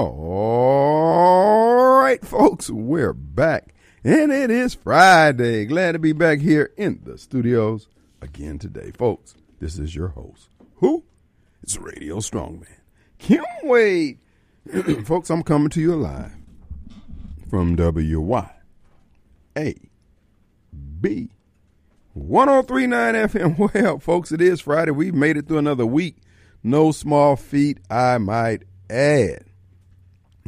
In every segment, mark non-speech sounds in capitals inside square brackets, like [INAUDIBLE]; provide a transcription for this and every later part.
All right, folks, we're back. And it is Friday. Glad to be back here in the studios again today. Folks, this is your host. Who? It's Radio Strongman. Kim Wade. [CLEARS THROAT] folks, I'm coming to you live from WY. A. B. 1039 FM. [LAUGHS] Well, folks, it is Friday. We've made it through another week. No small feat, I might add.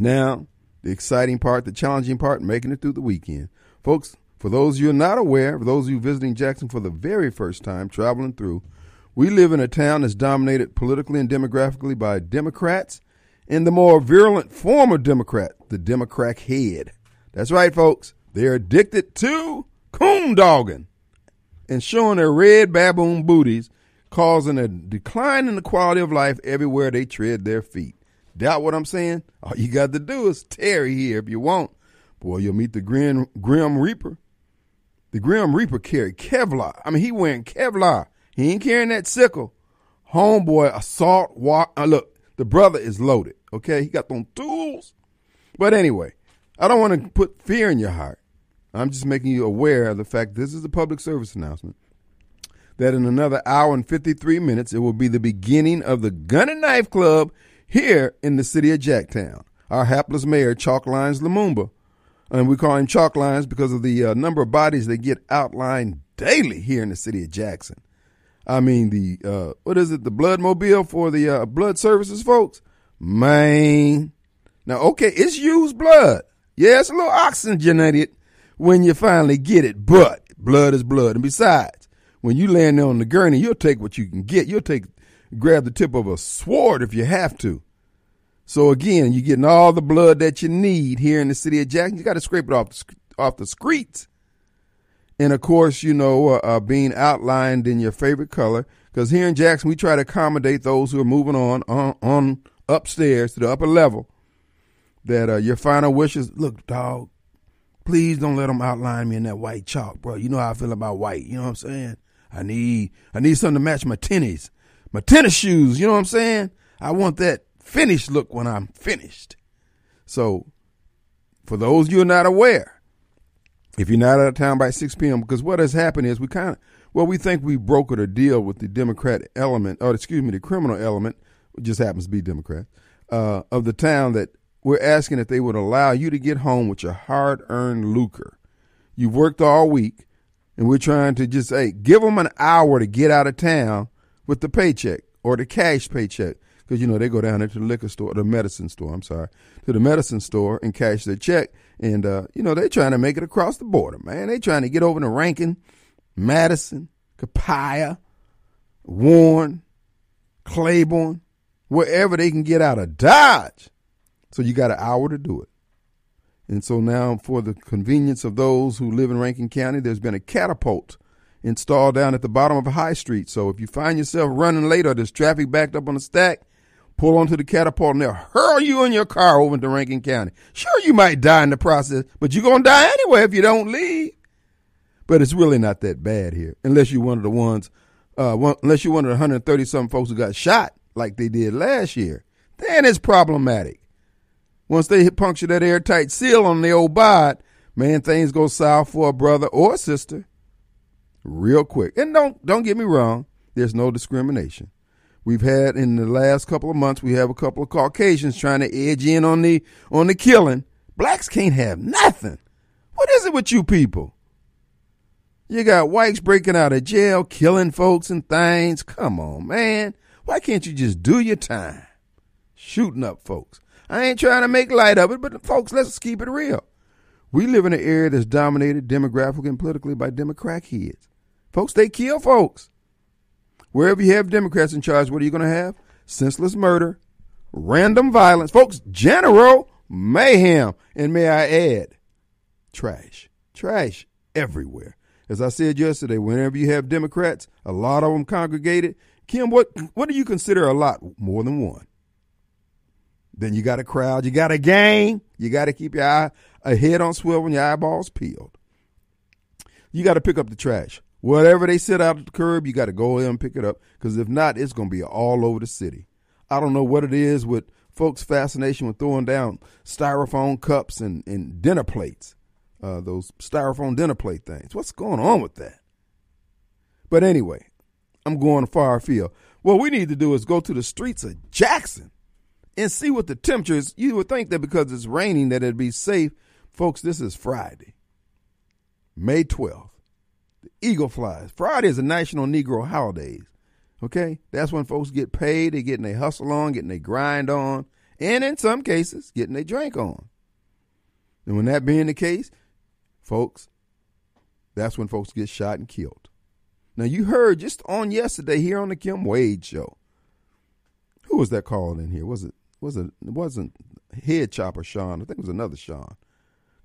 Now, the exciting part, the challenging part, making it through the weekend. Folks, for those you are not aware, for those of you visiting Jackson for the very first time, traveling through, we live in a town that's dominated politically and demographically by Democrats and the more virulent form of Democrat, the Democrat head. That's right, folks. They're addicted to coon dogging and showing their red baboon booties, causing a decline in the quality of life everywhere they tread their feet. Doubt what I'm saying? All you got to do is tarry here if you want. Boy, you'll meet the Grim, Grim Reaper. The Grim Reaper carried Kevlar. I mean, he wearing Kevlar. He ain't carrying that sickle. Homeboy, assault, walk. Uh, look, the brother is loaded. Okay, he got them tools. But anyway, I don't want to put fear in your heart. I'm just making you aware of the fact this is a public service announcement that in another hour and 53 minutes, it will be the beginning of the Gun and Knife Club here in the city of Jacktown. Our hapless mayor, Chalk Lines Lumumba, and we call him Chalk Lines because of the uh, number of bodies that get outlined daily here in the city of Jackson. I mean, the, uh, what is it, the blood mobile for the uh, blood services folks? Man. Now, okay, it's used blood. Yeah, it's a little oxygenated when you finally get it, but blood is blood. And besides, when you land there on the gurney, you'll take what you can get. You'll take grab the tip of a sword if you have to. So again, you're getting all the blood that you need here in the city of Jackson. You got to scrape it off the, off the streets. And of course, you know, uh, uh, being outlined in your favorite color. Because here in Jackson, we try to accommodate those who are moving on, on, on upstairs to the upper level. That uh, your final wishes, look, dog, please don't let them outline me in that white chalk, bro. You know how I feel about white. You know what I'm saying? I need, I need something to match my tennis my tennis shoes. You know what I'm saying? I want that finished look when I'm finished. So, for those you are not aware, if you're not out of town by 6 p.m., because what has happened is we kind of, well, we think we brokered a deal with the Democrat element, or excuse me, the criminal element, which just happens to be Democrat, uh, of the town that we're asking that they would allow you to get home with your hard earned lucre. You've worked all week, and we're trying to just, hey, give them an hour to get out of town with the paycheck or the cash paycheck. Because, you know, they go down there to the liquor store, the medicine store, I'm sorry, to the medicine store and cash their check. And, uh, you know, they're trying to make it across the border, man. They're trying to get over to Rankin, Madison, Copiah, Warren, Claiborne, wherever they can get out of Dodge. So you got an hour to do it. And so now, for the convenience of those who live in Rankin County, there's been a catapult installed down at the bottom of high street. So if you find yourself running late or there's traffic backed up on the stack, pull onto the catapult and they'll hurl you in your car over to Rankin County. Sure, you might die in the process, but you're going to die anyway if you don't leave. But it's really not that bad here, unless you're one of the ones, uh, one, unless you're one of the 130 something folks who got shot like they did last year. Then it's problematic. Once they puncture that airtight seal on the old bod, man, things go south for a brother or sister real quick. And don't don't get me wrong, there's no discrimination. We've had in the last couple of months, we have a couple of Caucasians trying to edge in on the on the killing. Blacks can't have nothing. What is it with you people? You got whites breaking out of jail, killing folks and things. Come on, man. Why can't you just do your time? Shooting up folks. I ain't trying to make light of it, but folks, let's keep it real. We live in an area that's dominated demographically and politically by Democrat kids. Folks, they kill folks. Wherever you have Democrats in charge, what are you going to have? Senseless murder, random violence. Folks, general mayhem. And may I add, trash. Trash everywhere. As I said yesterday, whenever you have Democrats, a lot of them congregated. Kim, what, what do you consider a lot? More than one. Then you got a crowd, you got a gang, you got to keep your eye, a head on swivel and your eyeballs peeled. You got to pick up the trash. Whatever they sit out at the curb, you got to go in and pick it up because if not, it's going to be all over the city. I don't know what it is with folks' fascination with throwing down styrofoam cups and, and dinner plates, uh, those styrofoam dinner plate things. What's going on with that? But anyway, I'm going far afield. What we need to do is go to the streets of Jackson and see what the temperature is. You would think that because it's raining that it'd be safe. Folks, this is Friday, May 12th. The Eagle flies. Friday is a national Negro holidays. Okay? That's when folks get paid, They're getting their hustle on, getting their grind on, and in some cases, getting their drink on. And when that being the case, folks, that's when folks get shot and killed. Now you heard just on yesterday here on the Kim Wade show. Who was that calling in here? Was it was it, it wasn't head chopper Sean? I think it was another Sean.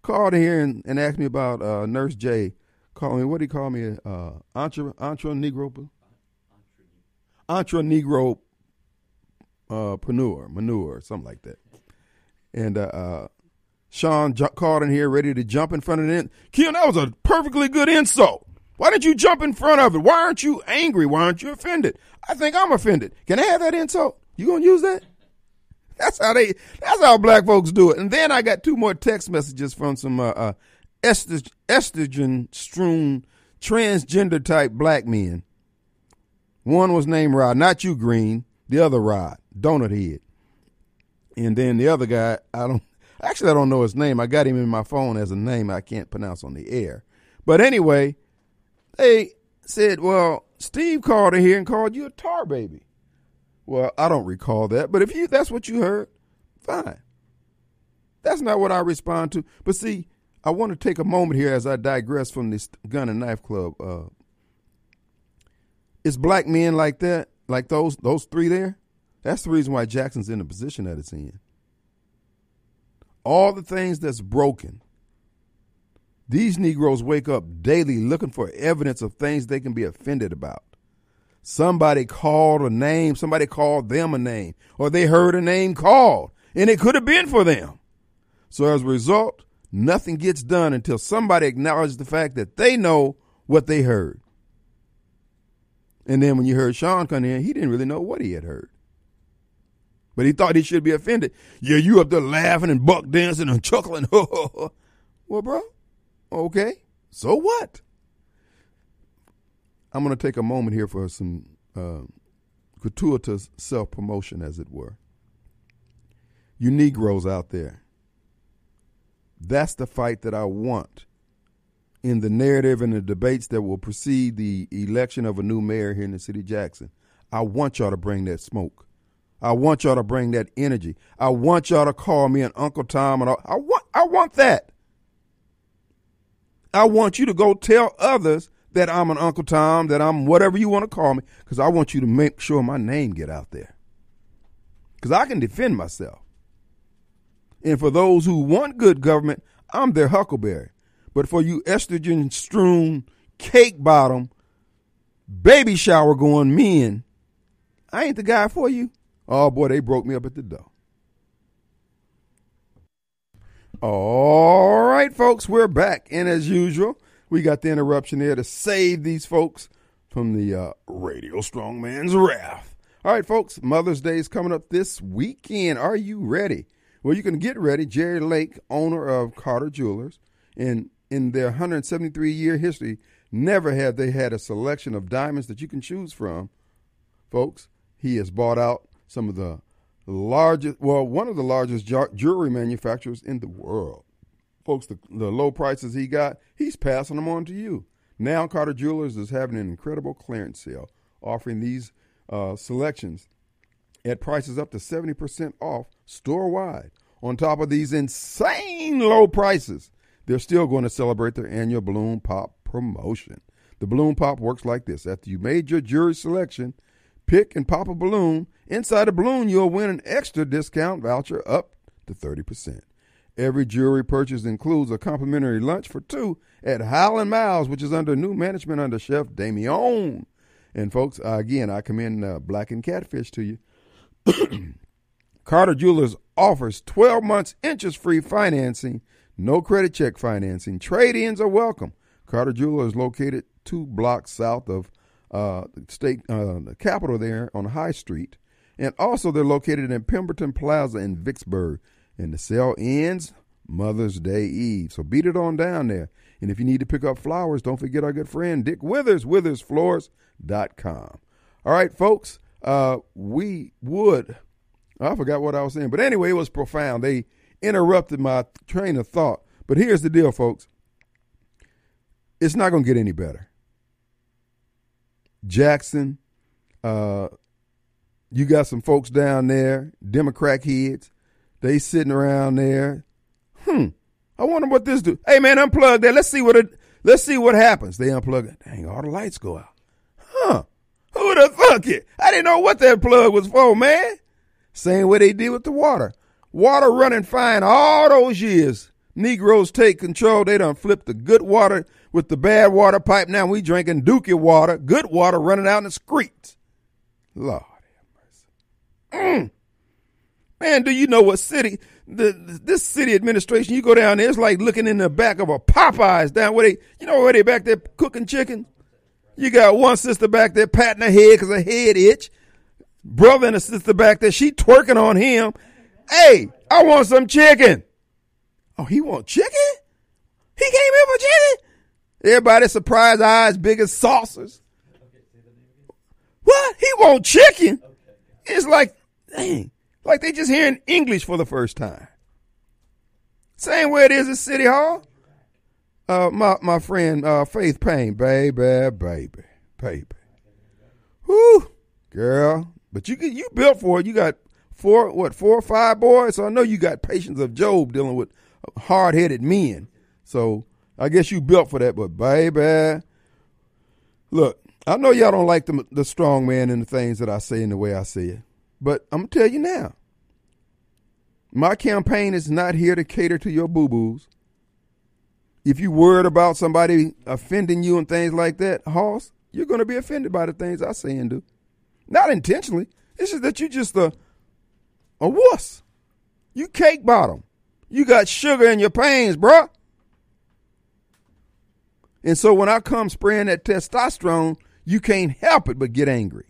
Called in here and, and asked me about uh, Nurse J. Called me what do he call me? Uh entre entre negro entre negro uh panure, manure, something like that. And uh, uh Sean j- called in here ready to jump in front of it. Kim, that was a perfectly good insult. Why didn't you jump in front of it? Why aren't you angry? Why aren't you offended? I think I'm offended. Can I have that insult? You gonna use that? That's how they. That's how black folks do it. And then I got two more text messages from some uh, uh, estrogen strewn transgender type black men. One was named Rod, not you, Green. The other Rod, donut head. And then the other guy, I don't. Actually, I don't know his name. I got him in my phone as a name I can't pronounce on the air. But anyway, they said, "Well, Steve called in here and called you a tar baby." Well, I don't recall that, but if you that's what you heard, fine. That's not what I respond to. But see, I want to take a moment here as I digress from this gun and knife club. Uh, it's black men like that, like those those three there. That's the reason why Jackson's in the position that it's in. All the things that's broken. These Negroes wake up daily looking for evidence of things they can be offended about. Somebody called a name, somebody called them a name, or they heard a name called, and it could have been for them. So as a result, nothing gets done until somebody acknowledges the fact that they know what they heard. And then when you heard Sean come in, he didn't really know what he had heard. But he thought he should be offended. Yeah, you up there laughing and buck dancing and chuckling. [LAUGHS] well, bro, okay, so what? I'm going to take a moment here for some uh, gratuitous self promotion, as it were. You Negroes out there, that's the fight that I want in the narrative and the debates that will precede the election of a new mayor here in the city of Jackson. I want y'all to bring that smoke. I want y'all to bring that energy. I want y'all to call me an Uncle Tom, and I want I want that. I want you to go tell others that I'm an Uncle Tom, that I'm whatever you want to call me, because I want you to make sure my name get out there. Because I can defend myself. And for those who want good government, I'm their huckleberry. But for you estrogen strewn, cake bottom, baby shower going men, I ain't the guy for you. Oh boy, they broke me up at the door. All right, folks, we're back. And as usual, we got the interruption there to save these folks from the uh, radio strongman's wrath. All right, folks, Mother's Day is coming up this weekend. Are you ready? Well, you can get ready. Jerry Lake, owner of Carter Jewelers, in in their 173 year history, never have they had a selection of diamonds that you can choose from. Folks, he has bought out some of the largest, well, one of the largest jewelry manufacturers in the world folks, the, the low prices he got, he's passing them on to you. Now, Carter Jewelers is having an incredible clearance sale, offering these uh, selections at prices up to 70% off store wide. On top of these insane low prices, they're still going to celebrate their annual Balloon Pop promotion. The Balloon Pop works like this after you made your jury selection, pick and pop a balloon. Inside a balloon, you'll win an extra discount voucher up to 30%. Every jewelry purchase includes a complimentary lunch for two at Highland Miles, which is under new management under Chef Damion. And folks, again, I commend uh, Black and Catfish to you. [COUGHS] Carter Jewelers offers 12 months interest free financing, no credit check financing. Trade ins are welcome. Carter Jewelers is located two blocks south of uh, the state, uh, the capital there on High Street. And also, they're located in Pemberton Plaza in Vicksburg. And the sale ends Mother's Day Eve. So beat it on down there. And if you need to pick up flowers, don't forget our good friend Dick Withers, withersflowers.com. All right, folks, uh, we would, I forgot what I was saying, but anyway, it was profound. They interrupted my train of thought. But here's the deal, folks it's not going to get any better. Jackson, uh, you got some folks down there, Democrat heads. They sitting around there. Hmm. I wonder what this do. Hey man, unplug that. Let's see what it. Let's see what happens. They unplug it. Dang, all the lights go out. Who'd have thunk it? I didn't know what that plug was for, man. Same way they did with the water. Water running fine all those years. Negroes take control. They done flip the good water with the bad water pipe. Now we drinking dookie water, good water running out in the streets. Lord have mercy. Mm. Man, do you know what city, the, this city administration, you go down there, it's like looking in the back of a Popeyes down where they, you know where they back there cooking chicken? You got one sister back there patting her head because her head itch. Brother and a sister back there, she twerking on him. Hey, I want some chicken. Oh, he want chicken? He came here for chicken? Everybody surprised eyes big as saucers. What? He want chicken? It's like, dang, like they just hearing English for the first time. Same way it is at City Hall. Uh, my my friend uh, Faith Payne, baby, baby, baby. Whoo, girl. But you you built for it. You got four, what, four or five boys? So I know you got patience of Job dealing with hard headed men. So I guess you built for that, but baby, look, I know y'all don't like the, the strong man and the things that I say and the way I say it, but I'm gonna tell you now. My campaign is not here to cater to your boo boos. If you worried about somebody offending you and things like that, Hoss, you're gonna be offended by the things I say and do. Not intentionally. It's just that you just a a wuss. You cake bottom. You got sugar in your pains, bruh. And so when I come spraying that testosterone, you can't help it but get angry,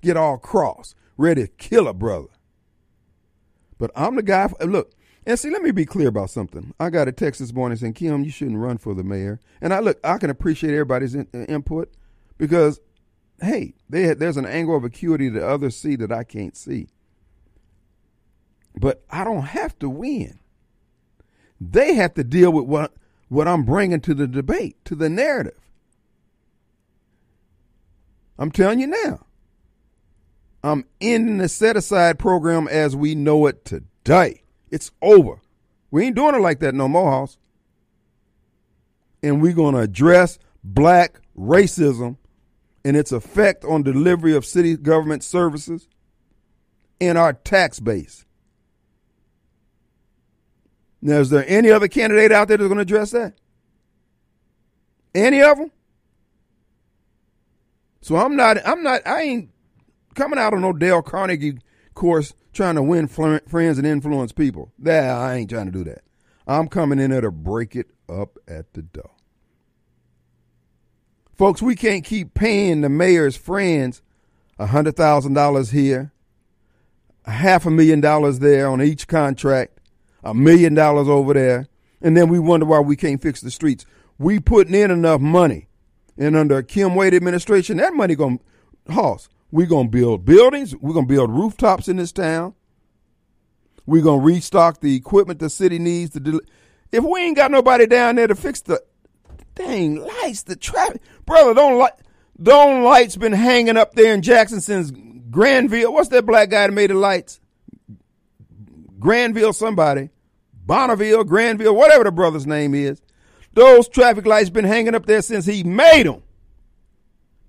get all cross, ready to kill a brother. But I'm the guy. For, look, and see, let me be clear about something. I got a text this morning saying, Kim, you shouldn't run for the mayor. And I look, I can appreciate everybody's in, uh, input because, hey, they, there's an angle of acuity that others see that I can't see. But I don't have to win. They have to deal with what what I'm bringing to the debate, to the narrative. I'm telling you now. I'm ending the set aside program as we know it today. It's over. We ain't doing it like that no more, Hoss. And we're going to address black racism and its effect on delivery of city government services and our tax base. Now, is there any other candidate out there that's going to address that? Any of them? So I'm not, I'm not, I ain't coming out on no Dale Carnegie course trying to win friends and influence people. Nah, I ain't trying to do that. I'm coming in there to break it up at the door. Folks, we can't keep paying the mayor's friends $100,000 here, a half a million dollars there on each contract, a million dollars over there, and then we wonder why we can't fix the streets. We putting in enough money, and under Kim Wade administration, that money gonna Hoss. We gonna build buildings. We're gonna build rooftops in this town. We're gonna restock the equipment the city needs to. do. if we ain't got nobody down there to fix the dang lights, the traffic, brother, don't light. Don't lights been hanging up there in Jackson since Granville. What's that black guy that made the lights? Granville somebody, Bonneville, Granville, whatever the brother's name is. Those traffic lights been hanging up there since he made them.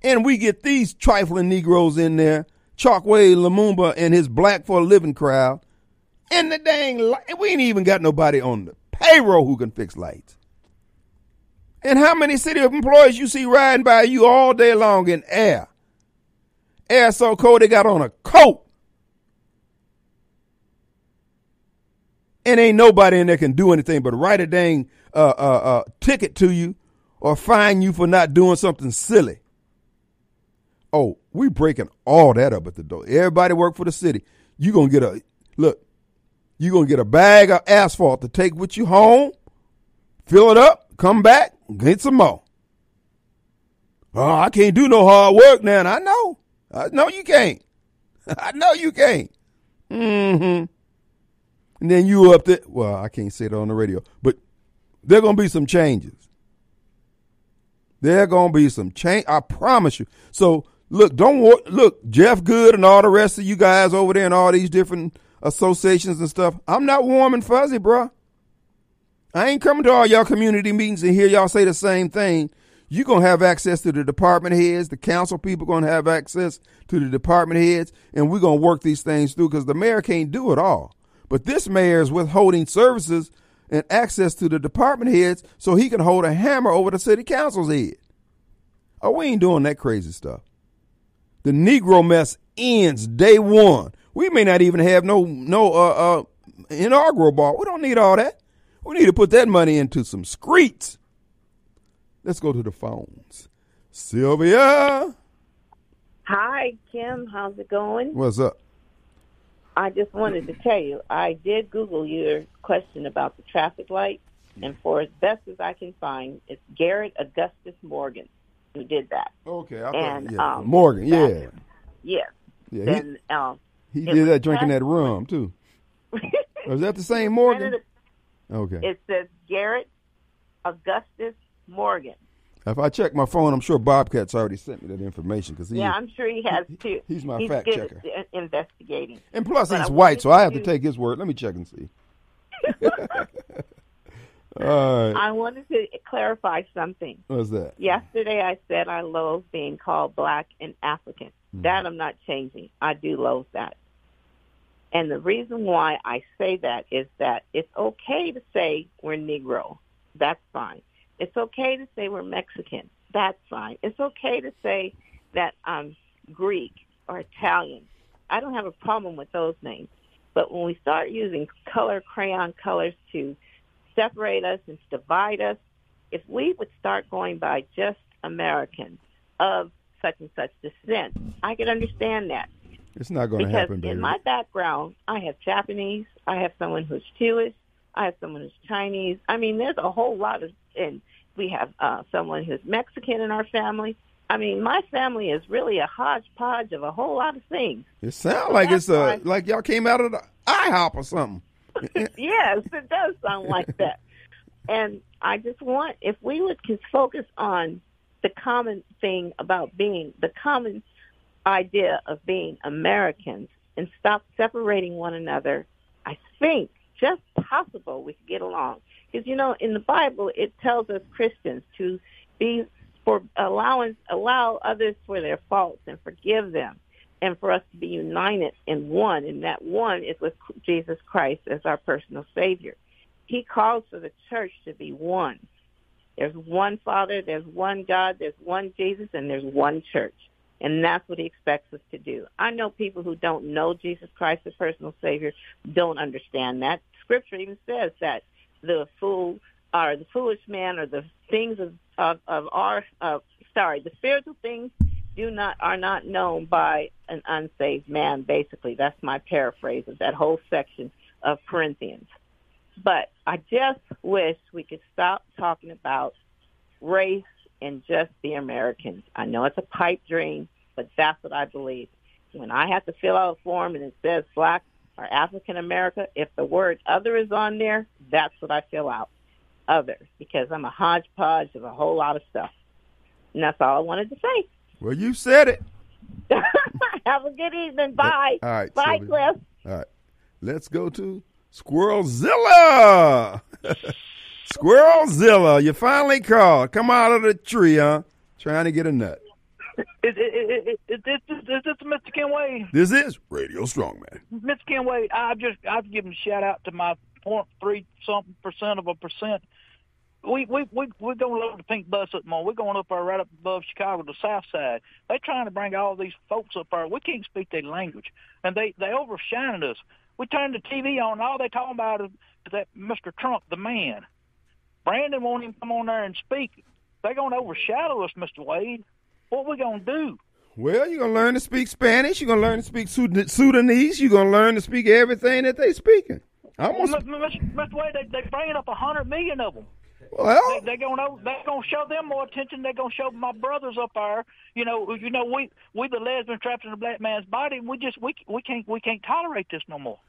And we get these trifling Negroes in there, Chokwe Lumumba and his black for a living crowd. And the dang light, we ain't even got nobody on the payroll who can fix lights. And how many city employees you see riding by you all day long in air? Air so cold they got on a coat. and ain't nobody in there can do anything but write a dang uh, uh, uh, ticket to you or fine you for not doing something silly. Oh, we breaking all that up at the door. Everybody work for the city. You gonna get a look. You gonna get a bag of asphalt to take with you home, fill it up, come back, get some more. Oh, I can't do no hard work now. I know. I know you can't. [LAUGHS] I know you can't. Mm-hmm. And then you up there. Well, I can't say it on the radio, but there gonna be some changes. There gonna be some change. I promise you. So look, don't look, Jeff Good and all the rest of you guys over there and all these different associations and stuff. I'm not warm and fuzzy, bro. I ain't coming to all y'all community meetings and hear y'all say the same thing you're to have access to the department heads. The council people to have access to the department heads, and we're to work these things through because the mayor can't do it all. But this mayor is withholding services and access to the department heads so he can hold a hammer over the city council's head. Oh, we ain't doing that crazy stuff. The Negro mess ends day one. We may not even have no no uh uh inaugural ball. We don't need all that. We need to put that money into some streets Let's go to the phones. Sylvia. Hi, Kim. How's it going? What's up? I just wanted to tell you, I did Google your question about the traffic light, and for as best as I can find, it's Garrett Augustus Morgan who did that. Okay, I and yeah. um, Morgan, yeah, yeah. Then, he, um, he did that drinking that rum too. Was that the same [LAUGHS] Morgan? Okay. It says Garrett Augustus Morgan. If I check my phone, I'm sure Bobcat's already sent me that information because yeah, I'm sure he has too. He's my he's fact checker. investigating. And plus, but he's white, so I have to take his word. Let me check and see. [LAUGHS] Right. I wanted to clarify something. What's that? Yesterday, I said I loathe being called black and African. Mm-hmm. That I'm not changing. I do loathe that. And the reason why I say that is that it's okay to say we're Negro. That's fine. It's okay to say we're Mexican. That's fine. It's okay to say that I'm Greek or Italian. I don't have a problem with those names. But when we start using color crayon colors to separate us and divide us, if we would start going by just Americans of such and such descent, I could understand that. It's not going to happen, baby. in my background, I have Japanese, I have someone who's Jewish, I have someone who's Chinese. I mean, there's a whole lot of, and we have uh, someone who's Mexican in our family. I mean, my family is really a hodgepodge of a whole lot of things. It sounds like it's a like y'all came out of the IHOP or something. [LAUGHS] yes, it does sound like that. And I just want if we would just focus on the common thing about being the common idea of being Americans and stop separating one another, I think just possible we could get along. Because you know, in the Bible, it tells us Christians to be for allowance allow others for their faults and forgive them, and for us to be united in one. And that one is with Jesus Christ as our personal Savior. He calls for the church to be one. There's one Father, there's one God, there's one Jesus, and there's one church. And that's what he expects us to do. I know people who don't know Jesus Christ as personal Savior don't understand that. Scripture even says that the fool or the foolish man or the things of of, of our uh, sorry the spiritual things do not are not known by an unsaved man basically that's my paraphrase of that whole section of corinthians but i just wish we could stop talking about race and just be americans i know it's a pipe dream but that's what i believe when i have to fill out a form and it says black or African America, if the word other is on there, that's what I fill out. Other, because I'm a hodgepodge of a whole lot of stuff. And that's all I wanted to say. Well, you said it. [LAUGHS] Have a good evening. Bye. All right. Bye, Sylvia. Cliff. All right. Let's go to Squirrelzilla. [LAUGHS] Squirrelzilla, you finally called. Come out of the tree, huh? Trying to get a nut. Is, is, is, is, this, is this Mr. Ken Wade? This is Radio Strongman. Mr. Ken Wade, I've just I've given a shout out to my point three something percent of a percent. We we we we're going to load the pink bus up more. We're going up there right up above Chicago, the South Side. They're trying to bring all these folks up there. We can't speak their language, and they they overshining us. We turn the TV on, and all they talking about is that Mr. Trump, the man. Brandon won't even come on there and speak. They're going to overshadow us, Mr. Wade. What we gonna do? Well, you're gonna learn to speak Spanish. You're gonna learn to speak Sudanese. You're gonna learn to speak everything that they speaking. I almost, Mr. Wade, they they bringing up a hundred million of them. Well, they, are gonna they're gonna show them more attention. They're gonna show my brothers up there. You know, you know, we we the lesbian trapped in a black man's body. We just we we can't we can't tolerate this no more.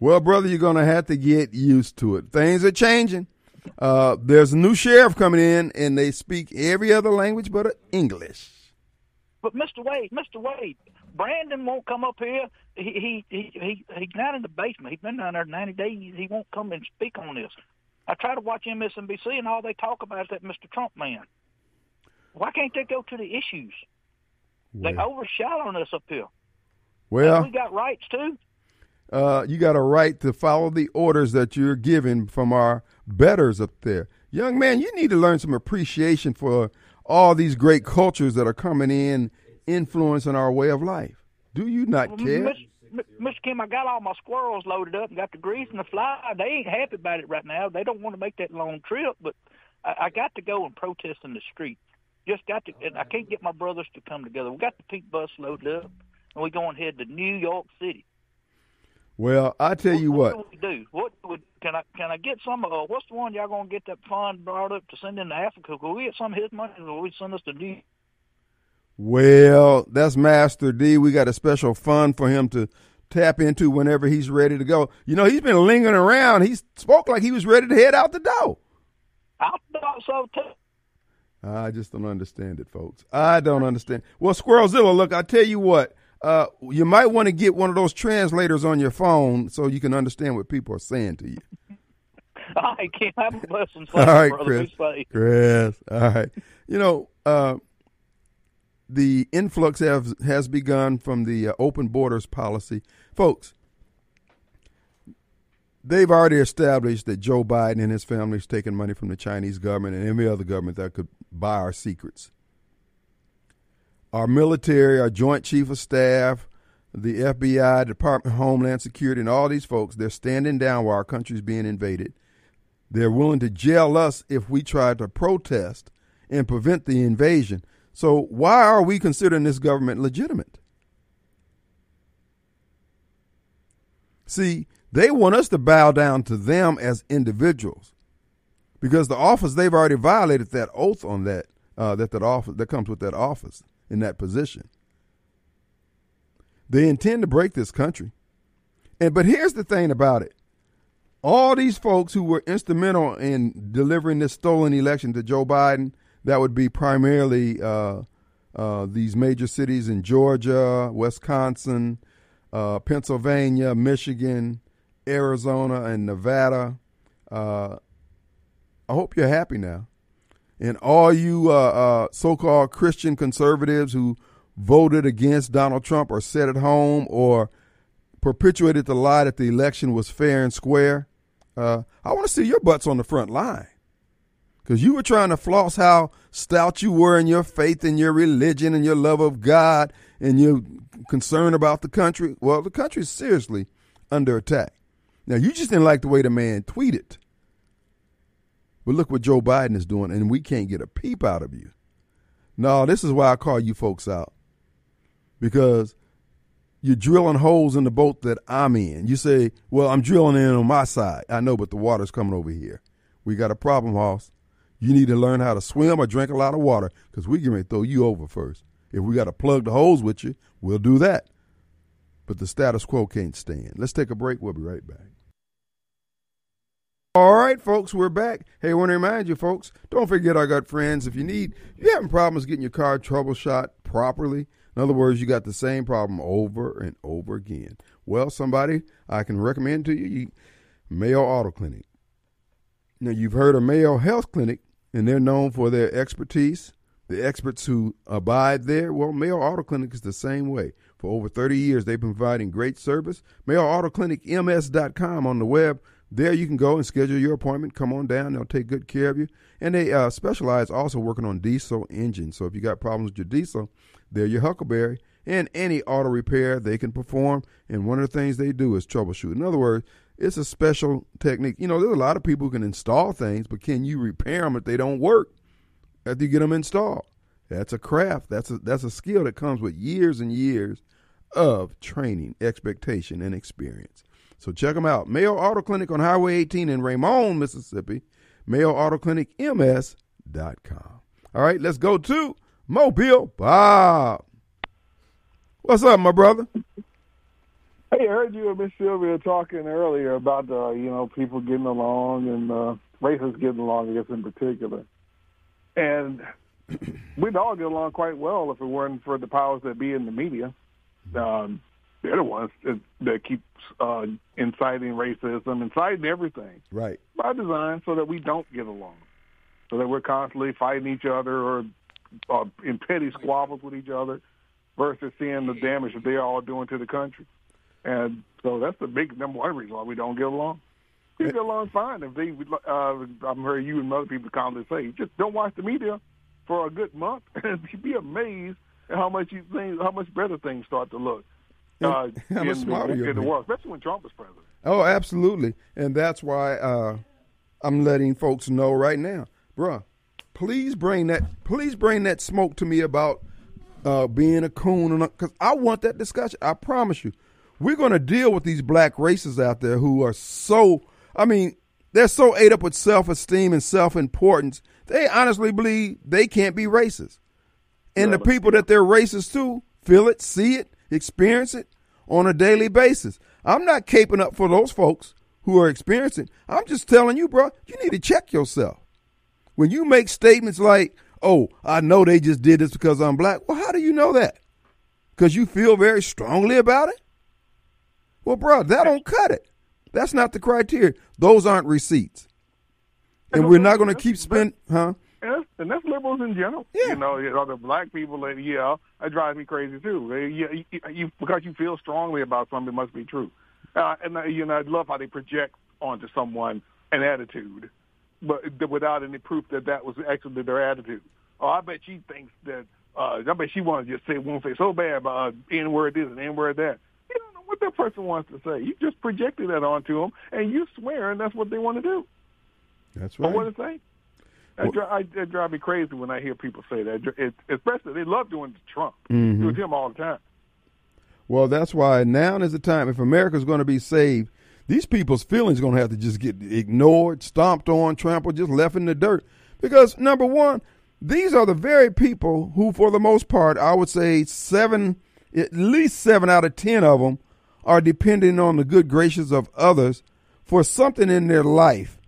Well, brother, you're gonna have to get used to it. Things are changing. Uh, there's a new sheriff coming in, and they speak every other language but English. But Mr. Wade, Mr. Wade, Brandon won't come up here. He he he he he's not in the basement. He's been down there ninety days. He won't come and speak on this. I try to watch MSNBC, and all they talk about is that Mr. Trump man. Why can't they go to the issues? Well, they overshadow us up here. Well, and we got rights too. Uh, you got a right to follow the orders that you're given from our betters up there. Young man, you need to learn some appreciation for all these great cultures that are coming in, influencing our way of life. Do you not care? Mr. Kim, I got all my squirrels loaded up and got the grease and the fly. They ain't happy about it right now. They don't want to make that long trip, but I, I got to go and protest in the street. Just got to, and I can't get my brothers to come together. We got the pink bus loaded up, and we're going to head to New York City. Well, I tell you what. What, do we do? What would can I can I get some? Uh, what's the one y'all gonna get that fund brought up to send into Africa? Can we get some of his money, or we send us to New? Well, that's Master D. We got a special fund for him to tap into whenever he's ready to go. You know, he's been lingering around. He spoke like he was ready to head out the door. I thought so too. I just don't understand it, folks. I don't understand. Well, Squirrelzilla, look, I tell you what. Uh, you might want to get one of those translators on your phone so you can understand what people are saying to you. [LAUGHS] I can't have a blessing. [LAUGHS] All right, Chris. Chris. All right. You know, uh, the influx has has begun from the uh, open borders policy, folks. They've already established that Joe Biden and his family is taking money from the Chinese government and every other government that could buy our secrets. Our military, our Joint Chief of Staff, the FBI, Department of Homeland Security, and all these folks, they're standing down while our country's being invaded. They're willing to jail us if we try to protest and prevent the invasion. So why are we considering this government legitimate? See, they want us to bow down to them as individuals because the office they've already violated that oath on that uh, that that office that comes with that office in that position. They intend to break this country. And but here's the thing about it. All these folks who were instrumental in delivering this stolen election to Joe Biden, that would be primarily uh, uh, these major cities in Georgia, Wisconsin, uh, Pennsylvania, Michigan, Arizona, and Nevada. Uh, I hope you're happy now. And all you uh, uh, so called Christian conservatives who voted against Donald Trump or sat at home or perpetuated the lie that the election was fair and square, I want to see your butts on the front line because you were trying to floss how stout you were in your faith and your religion and your love of God and your concern about the country. Well, the country is seriously under attack. Now, you just didn't like the way the man tweeted. But look what Joe Biden is doing, and we can't get a peep out of you. No, this is why I call you folks out. Because you're drilling holes in the boat that I'm in. You say, Well, I'm drilling in on my side. I know, but the water's coming over here. We got a problem, Hoss. You need to learn how to swim or drink a lot of water because we can throw you over first. If we got to plug the holes with you, we'll do that. But the status quo can't stand. Let's take a break. We'll be right back. All right, folks, we're back. Hey, I want to remind you, folks, don't forget I got friends. If you need, if you're having problems getting your car troubleshot properly, in other words, you got the same problem over and over again. Well, somebody I can recommend to you, you Mayo Auto Clinic. Now, you've heard of Mayo Health Clinic and they're known for their expertise. The experts who abide there, well, Mayo Auto Clinic is the same way. For over 30 years, they've been providing great service. Mayo Auto Clinic, MS.com on the web. There you can go and schedule your appointment. Come on down. They'll take good care of you. And they uh, specialize also working on diesel engines. So if you got problems with your diesel, they're your Huckleberry. And any auto repair they can perform. And one of the things they do is troubleshoot. In other words, it's a special technique. You know, there's a lot of people who can install things, but can you repair them if they don't work after you get them installed? That's a craft. That's a that's a skill that comes with years and years of training, expectation, and experience. So check them out. Mayo Auto Clinic on Highway 18 in Raymond, Mississippi. Mayo Auto Clinic MS.com. All right, let's go to Mobile Bob. What's up, my brother? Hey, I heard you and Miss Sylvia talking earlier about uh, you know people getting along and uh, races getting along, I guess in particular. And [CLEARS THROAT] we'd all get along quite well if it weren't for the powers that be in the media. Um, they're the ones that, that keep uh, inciting racism, inciting everything Right. by design, so that we don't get along, so that we're constantly fighting each other or uh, in petty squabbles with each other, versus seeing the damage that they're all doing to the country. And so that's the big number one reason why we don't get along. We get along fine if they. Uh, I'm hearing you and other people constantly say, just don't watch the media for a good month, [LAUGHS] and you'd be amazed at how much you think, how much better things start to look. Uh, [LAUGHS] How much smarter the, in the world, especially when Trump was president. Oh, absolutely. And that's why uh, I'm letting folks know right now, bruh. Please bring that. Please bring that smoke to me about uh, being a coon, because I want that discussion. I promise you, we're going to deal with these black racists out there who are so. I mean, they're so ate up with self-esteem and self-importance. They honestly believe they can't be racist, and the people that they're racist to feel it, see it, experience it on a daily basis. I'm not caping up for those folks who are experiencing. I'm just telling you, bro, you need to check yourself. When you make statements like, "Oh, I know they just did this because I'm black," well, how do you know that? Because you feel very strongly about it. Well, bro, that don't cut it. That's not the criteria. Those aren't receipts, and we're not going to keep spending, huh? And that's, and that's liberals in general. Yeah. You know, know, the black people that yeah, that drives me crazy too. They, you, you, you because you feel strongly about something, it must be true. Uh, and uh, you know, I love how they project onto someone an attitude, but without any proof that that was actually their attitude. Oh, I bet she thinks that. Uh, I bet she wants to just say one thing so bad about uh, N word this and N word that. You don't know what that person wants to say. You just projected that onto them, and you swear, and that's what they want to do. That's Or right. what to say? That, dri- I, it drives me crazy when I hear people say that. It, especially they love doing Trump. Mhm. Do him all the time. Well, that's why now is the time. If America's going to be saved, these people's feelings are going to have to just get ignored, stomped on, trampled, just left in the dirt. Because number one, these are the very people who, for the most part, I would say seven, at least seven out of ten of them, are depending on the good graces of others for something in their life.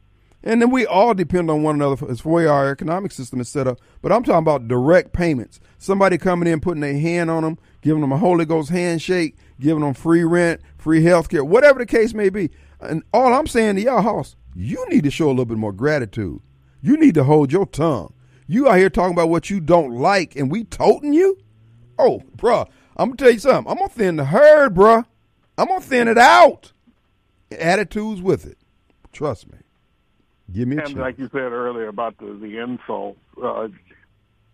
And then we all depend on one another as way our economic system is set up. But I'm talking about direct payments. Somebody coming in, putting their hand on them, giving them a Holy Ghost handshake, giving them free rent, free health care, whatever the case may be. And all I'm saying to y'all, house, you need to show a little bit more gratitude. You need to hold your tongue. You out here talking about what you don't like, and we toting you? Oh, bruh, I'm gonna tell you something. I'm gonna thin the herd, bruh. I'm gonna thin it out. Attitudes with it. Trust me. Give me a And chance. like you said earlier about the the insults, uh,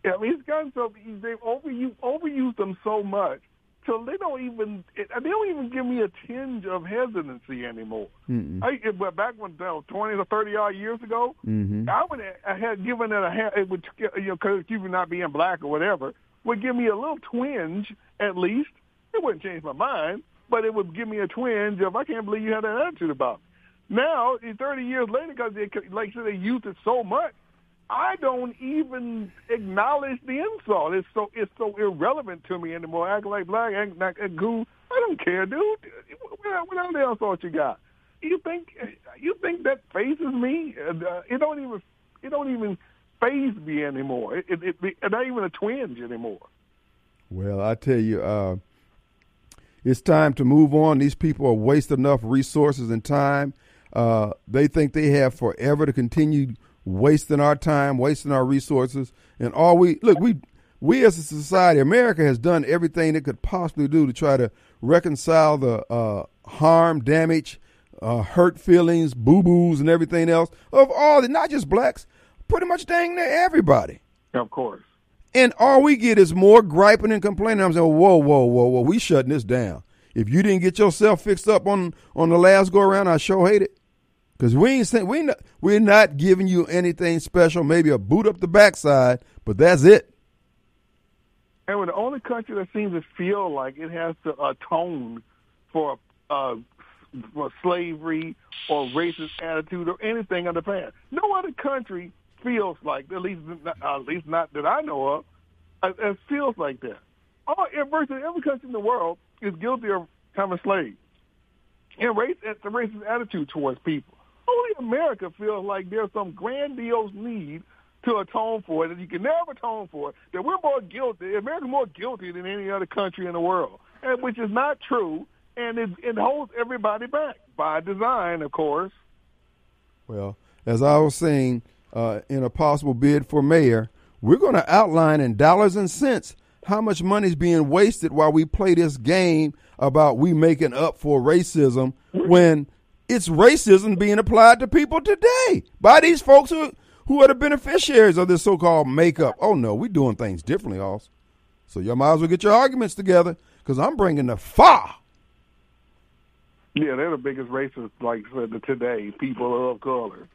it's gotten so they've overused overused them so much till they don't even they don't even give me a tinge of hesitancy anymore. Mm-mm. I, it, back when uh, twenty or thirty odd years ago, Mhm. I would I had given it a ha- it would you know because you not being black or whatever would give me a little twinge at least. It wouldn't change my mind, but it would give me a twinge of I can't believe you had that attitude about. Me. Now, 30 years later, because they like said, they used it so much, I don't even acknowledge the insult. It's so it's so irrelevant to me anymore. Act like black, act like a goo. I don't care, dude. What, what other insult you got? You think you think that fazes me? Uh, it don't even it don't even faze me anymore. It, it, it, it not even a twinge anymore. Well, I tell you, uh, it's time to move on. These people are wasting enough resources and time. Uh, they think they have forever to continue wasting our time, wasting our resources, and all we look we we as a society, America has done everything it could possibly do to try to reconcile the uh, harm, damage, uh, hurt feelings, boo boos, and everything else of all the not just blacks, pretty much dang near everybody. Of course. And all we get is more griping and complaining. I'm saying, whoa, whoa, whoa, whoa, we shutting this down. If you didn't get yourself fixed up on on the last go around, I sure hate it. Cause we ain't saying we not, we're not giving you anything special. Maybe a boot up the backside, but that's it. and we're the only country that seems to feel like it has to atone for uh, for slavery or racist attitude or anything of the past. No other country feels like, at least uh, at least not that I know of, uh, it feels like that. All virtually every country in the world is guilty of having slaves and race, a racist attitude towards people. Only America feels like there's some grandiose need to atone for it that you can never atone for it. That we're more guilty, America's more guilty than any other country in the world, and which is not true, and it, it holds everybody back by design, of course. Well, as I was saying, uh, in a possible bid for mayor, we're going to outline in dollars and cents how much money is being wasted while we play this game about we making up for racism when it's racism being applied to people today by these folks who who are the beneficiaries of this so-called makeup. Oh no, we're doing things differently, also. So y'all might as well get your arguments together because I'm bringing the fire. Yeah, they're the biggest racists, like said today. People of color.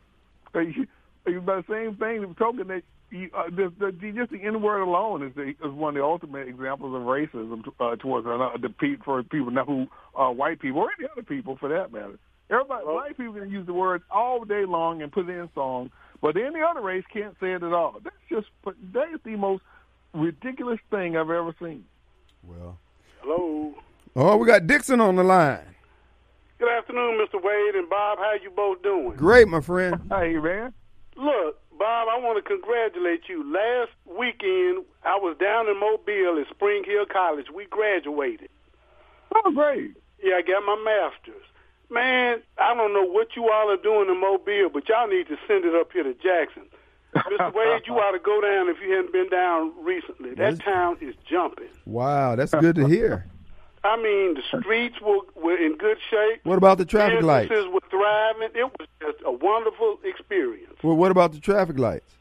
The same thing. The token that you, uh, the, the, just the N word alone is, the, is one of the ultimate examples of racism uh, towards uh, the for people not who uh, white people or any other people for that matter. Everybody, well, white people can use the word all day long and put it in songs, but any other race can't say it at all. That's just that is the most ridiculous thing I've ever seen. Well, hello. Oh, we got Dixon on the line. Good afternoon, Mr. Wade and Bob. How you both doing? Great, my friend. Hey, man. Look, Bob, I want to congratulate you. Last weekend, I was down in Mobile at Spring Hill College. We graduated. Oh, great. Yeah, I got my master's. Man, I don't know what you all are doing in Mobile, but y'all need to send it up here to Jackson. Mr. [LAUGHS] Wade, you ought to go down if you hadn't been down recently. That town is jumping. Wow, that's good to hear. I mean, the streets were, were in good shape. What about the traffic lights? Businesses were thriving. It was just a wonderful experience. Well, what about the traffic lights?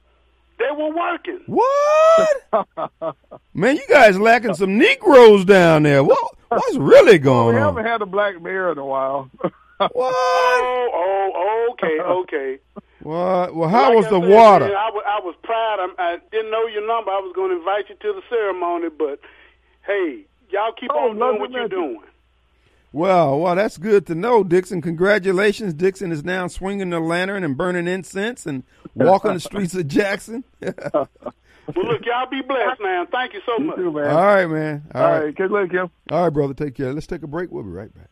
They were working. What? [LAUGHS] Man, you guys lacking some Negroes down there. What, what's really going well, we on? We haven't had a black mayor in a while. [LAUGHS] what? Oh, oh, okay, [LAUGHS] okay. What? Well, how like was I the said, water? Man, I, was, I was proud. I, I didn't know your number. I was going to invite you to the ceremony, but hey, y'all keep oh, on doing what you're doing. Well, well, that's good to know, Dixon. Congratulations. Dixon is now swinging the lantern and burning incense and walking the streets of Jackson. [LAUGHS] well, look, y'all be blessed, man. Thank you so you much. Too, man. All right, man. All, All right. right. Good luck, Kim. All right, brother. Take care. Let's take a break. We'll be right back.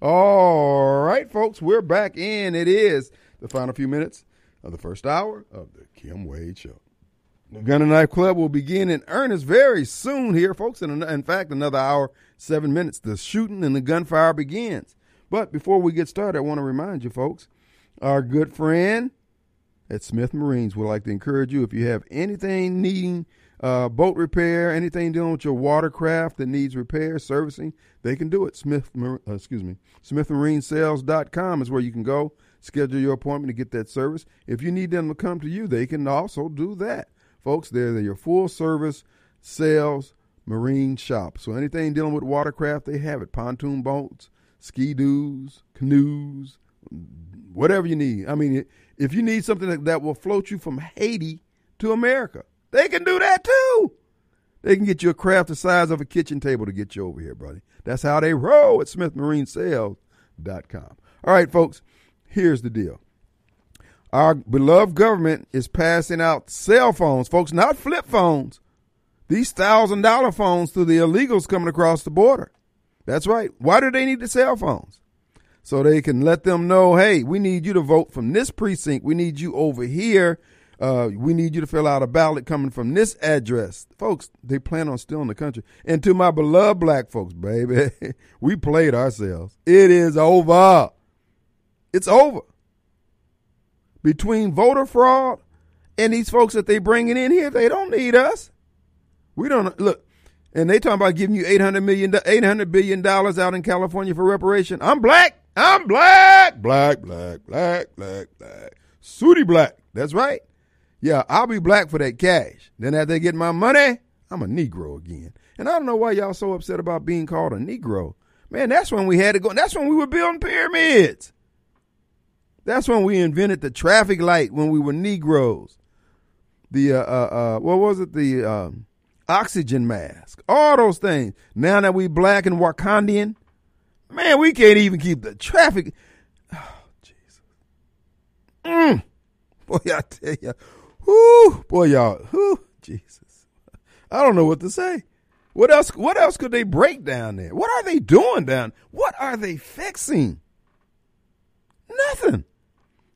All right, folks, we're back in. It is the final few minutes of the first hour of the Kim Wade Show. The Gun and Knife Club will begin in earnest very soon here, folks. In, in fact, another hour, seven minutes, the shooting and the gunfire begins. But before we get started, I want to remind you, folks, our good friend at Smith Marines would like to encourage you if you have anything needing uh, boat repair, anything dealing with your watercraft that needs repair, servicing, they can do it. Smith, uh, excuse me, SmithMarineSales.com is where you can go schedule your appointment to get that service. If you need them to come to you, they can also do that. Folks, they're, your full service sales marine shop. So anything dealing with watercraft, they have it. Pontoon boats, ski doos, canoes, whatever you need. I mean, if you need something that, that will float you from Haiti to America, they can do that too. They can get you a craft the size of a kitchen table to get you over here, buddy. That's how they roll at SmithMarineSales.com. All right, folks, here's the deal. Our beloved government is passing out cell phones, folks, not flip phones. These thousand dollar phones to the illegals coming across the border. That's right. Why do they need the cell phones? So they can let them know, hey, we need you to vote from this precinct. We need you over here. Uh, we need you to fill out a ballot coming from this address. Folks, they plan on stealing the country. And to my beloved black folks, baby, [LAUGHS] we played ourselves. It is over. It's over between voter fraud and these folks that they bringing in here, they don't need us. We don't look, and they talking about giving you eight hundred million, eight hundred billion dollars out in California for reparation. I'm black. I'm black. Black, black, black, black, black. Sooty black. That's right. Yeah, I'll be black for that cash. Then after they get my money, I'm a Negro again. And I don't know why y'all so upset about being called a Negro. Man, that's when we had to go. That's when we were building pyramids. That's when we invented the traffic light when we were Negroes. the uh, uh, uh, what was it? The uh, oxygen mask, all those things. Now that we black and Wakandian, man, we can't even keep the traffic. Oh, [SIGHS] Jesus. Mm. Boy, I tell you, whoo, boy, y'all, whoo, Jesus. I don't know what to say. What else? What else could they break down there? What are they doing down? What are they fixing? Nothing.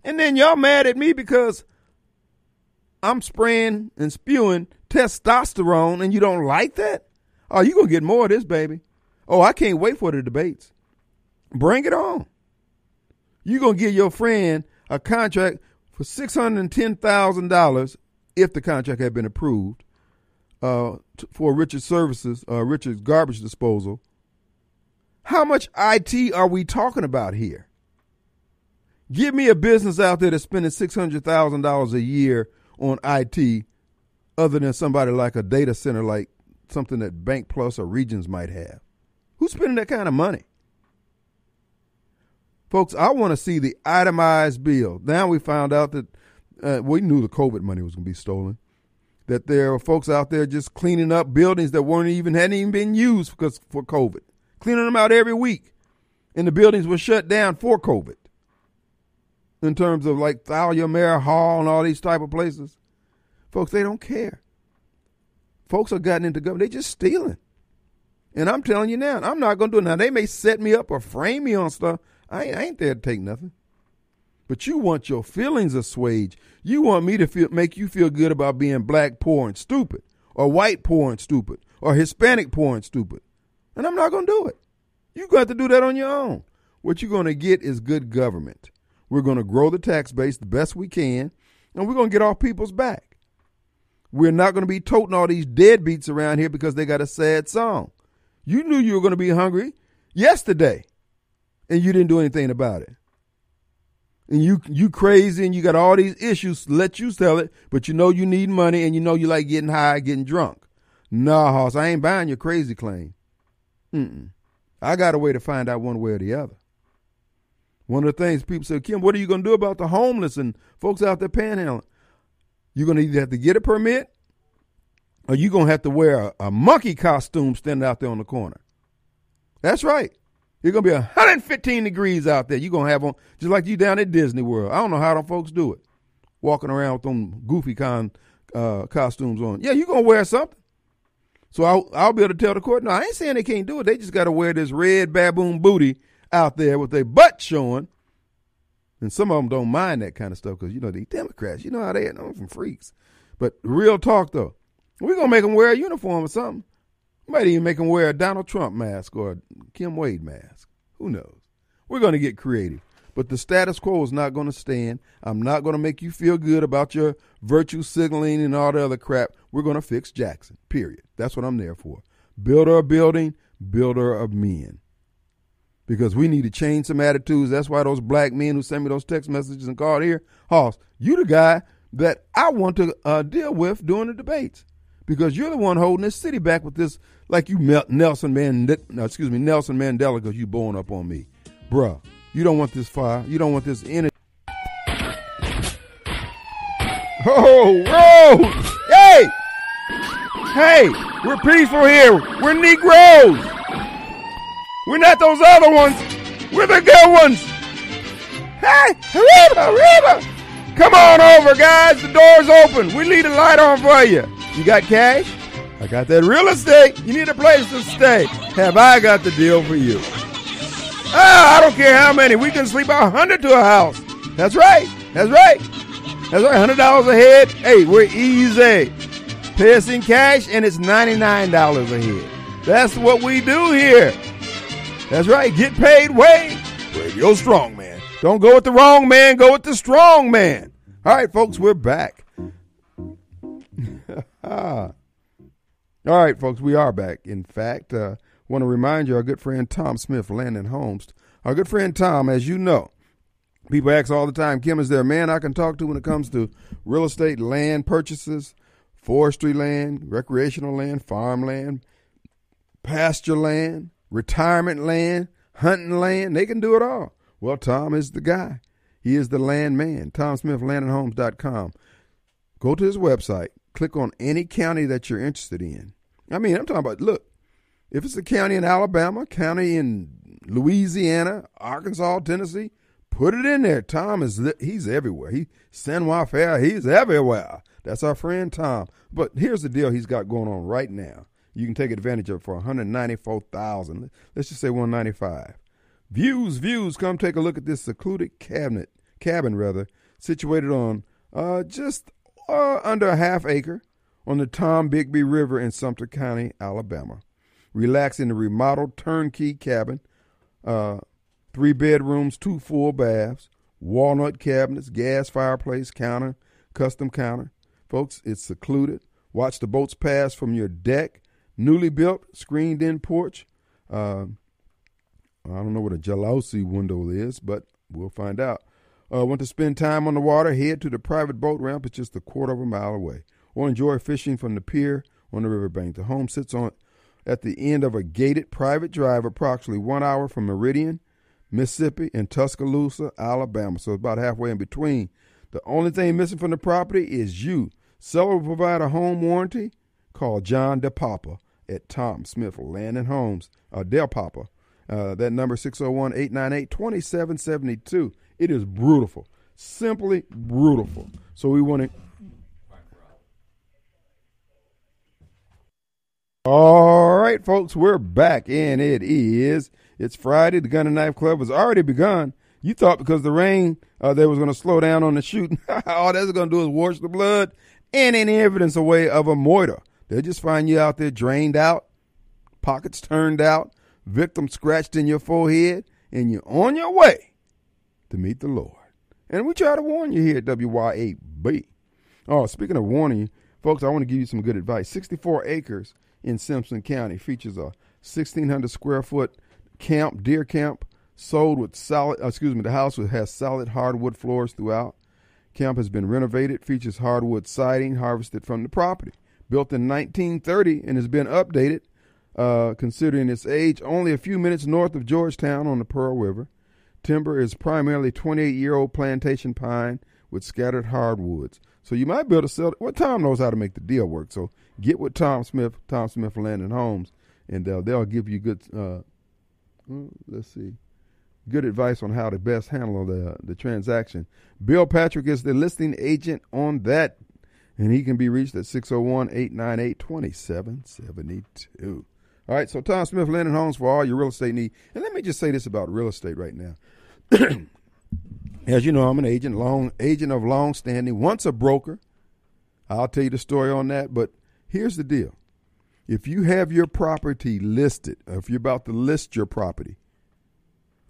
And then y'all mad at me because I'm spraying and spewing testosterone and you don't like that? Oh, you going to get more of this, baby. Oh, I can't wait for the debates. Bring it on. you going to give your friend a contract for $610,000 if the contract had been approved uh, for Richard's services, uh, Richard's garbage disposal. How much IT are we talking about here? Give me a business out there that's spending $600,000 a year on IT other than somebody like a data center like something that BankPlus or Regions might have. Who's spending that kind of money? Folks, I want to see the itemized bill. Now we found out that uh, we knew the COVID money was going to be stolen. That there are folks out there just cleaning up buildings that weren't even hadn't even been used because for COVID, cleaning them out every week, and the buildings were shut down for COVID in terms of like Thalia Mara Hall and all these type of places. Folks, they don't care. Folks are gotten into government. They just stealing. And I'm telling you now, I'm not going to do it. Now, they may set me up or frame me on stuff. I ain't, I ain't there to take nothing. But you want your feelings assuaged. You want me to feel, make you feel good about being black, poor, and stupid, or white, poor, and stupid, or Hispanic, poor, and stupid. And I'm not going to do it. You got to do that on your own. What you're going to get is good government. We're going to grow the tax base the best we can, and we're going to get off people's back. We're not going to be toting all these deadbeats around here because they got a sad song. You knew you were going to be hungry yesterday, and you didn't do anything about it. And you you crazy and you got all these issues. Let you sell it, but you know you need money and you know you like getting high, getting drunk. Nah, hoss, I ain't buying your crazy claim. Mm-mm. I got a way to find out one way or the other. One of the things people say, Kim, what are you going to do about the homeless and folks out there panhandling? You're going to either have to get a permit or you're going to have to wear a, a monkey costume standing out there on the corner. That's right. It's going to be 115 degrees out there. You're going to have on, just like you down at Disney World. I don't know how them folks do it. Walking around with them goofy con uh, costumes on. Yeah, you're going to wear something. So I'll, I'll be able to tell the court, no, I ain't saying they can't do it. They just got to wear this red baboon booty out there with their butt showing. And some of them don't mind that kind of stuff because, you know, they Democrats. You know how they are. Them from freaks. But real talk, though, we're going to make them wear a uniform or something. Might even make them wear a Donald Trump mask or a Kim Wade mask. Who knows? We're going to get creative. But the status quo is not going to stand. I'm not going to make you feel good about your virtue signaling and all the other crap. We're going to fix Jackson, period. That's what I'm there for. Builder of building, builder of men because we need to change some attitudes. That's why those black men who send me those text messages and called here, Hoss, you the guy that I want to uh, deal with during the debates because you're the one holding this city back with this, like you Nelson Mandela, excuse me, Nelson Mandela, because you blowing up on me, bruh. You don't want this fire. You don't want this energy. Oh, Rose! Hey! Hey! We're peaceful here. We're Negroes. We're not those other ones. We're the good ones. Hey, Reba, Reba. Come on over, guys. The door's open. We leave the light on for you. You got cash? I got that real estate. You need a place to stay. Have I got the deal for you? Ah, I don't care how many. We can sleep a hundred to a house. That's right. That's right. That's right. Hundred dollars a head. Hey, we're easy. Pay us in cash, and it's ninety-nine dollars a head. That's what we do here. That's right. Get paid way. Radio Strong Man. Don't go with the wrong man. Go with the strong man. All right, folks, we're back. [LAUGHS] All right, folks, we are back. In fact, uh, want to remind you, our good friend Tom Smith, Land and Homes. Our good friend Tom, as you know, people ask all the time, Kim, is there a man I can talk to when it comes to real estate, land purchases, forestry land, recreational land, farmland, pasture land? Retirement land, hunting land. They can do it all. Well, Tom is the guy. He is the land man. TomSmithLandandHomes.com. Of Go to his website, click on any county that you're interested in. I mean, I'm talking about, look, if it's a county in Alabama, county in Louisiana, Arkansas, Tennessee, put it in there. Tom is, he's everywhere. He, San Juan he's everywhere. That's our friend Tom. But here's the deal he's got going on right now. You can take advantage of for 194,000. Let's just say 195. Views, views. Come take a look at this secluded cabinet, cabin rather, situated on uh, just uh, under a half acre on the Tombigbee River in Sumter County, Alabama. Relax in the remodeled turnkey cabin, uh, three bedrooms, two full baths, walnut cabinets, gas fireplace, counter, custom counter. Folks, it's secluded. Watch the boats pass from your deck. Newly built, screened in porch. Uh, I don't know what a jalousie window is, but we'll find out. Uh, want to spend time on the water? Head to the private boat ramp. It's just a quarter of a mile away. Or enjoy fishing from the pier on the riverbank. The home sits on at the end of a gated private drive approximately one hour from Meridian, Mississippi, and Tuscaloosa, Alabama. So about halfway in between. The only thing missing from the property is you. Seller will provide a home warranty. Call John DePapa at Tom Smith Land and Homes, uh, Del Papa. Uh, that number 601 898 2772. It is beautiful. Simply beautiful. So we want to. All right, folks, we're back, and it is. It's Friday. The Gun and Knife Club has already begun. You thought because the rain, uh, they was going to slow down on the shooting. [LAUGHS] All that's going to do is wash the blood and any evidence away of a murder. They'll just find you out there drained out, pockets turned out, victim scratched in your forehead, and you're on your way to meet the Lord. And we try to warn you here at WYAB. Oh, speaking of warning folks, I want to give you some good advice. 64 acres in Simpson County features a 1,600 square foot camp, deer camp, sold with solid, uh, excuse me, the house has solid hardwood floors throughout. Camp has been renovated, features hardwood siding harvested from the property. Built in 1930 and has been updated, uh, considering its age, only a few minutes north of Georgetown on the Pearl River. Timber is primarily 28 year old plantation pine with scattered hardwoods. So you might be able to sell it. Well, Tom knows how to make the deal work. So get with Tom Smith, Tom Smith Land and Homes, and they'll, they'll give you good, uh, let's see, good advice on how to best handle the, the transaction. Bill Patrick is the listing agent on that, and he can be reached at 601 898 2772. All right, so Tom Smith and Homes for all your real estate need. And let me just say this about real estate right now. [CLEARS THROAT] As you know, I'm an agent, long agent of long standing, once a broker. I'll tell you the story on that, but here's the deal. If you have your property listed, if you're about to list your property,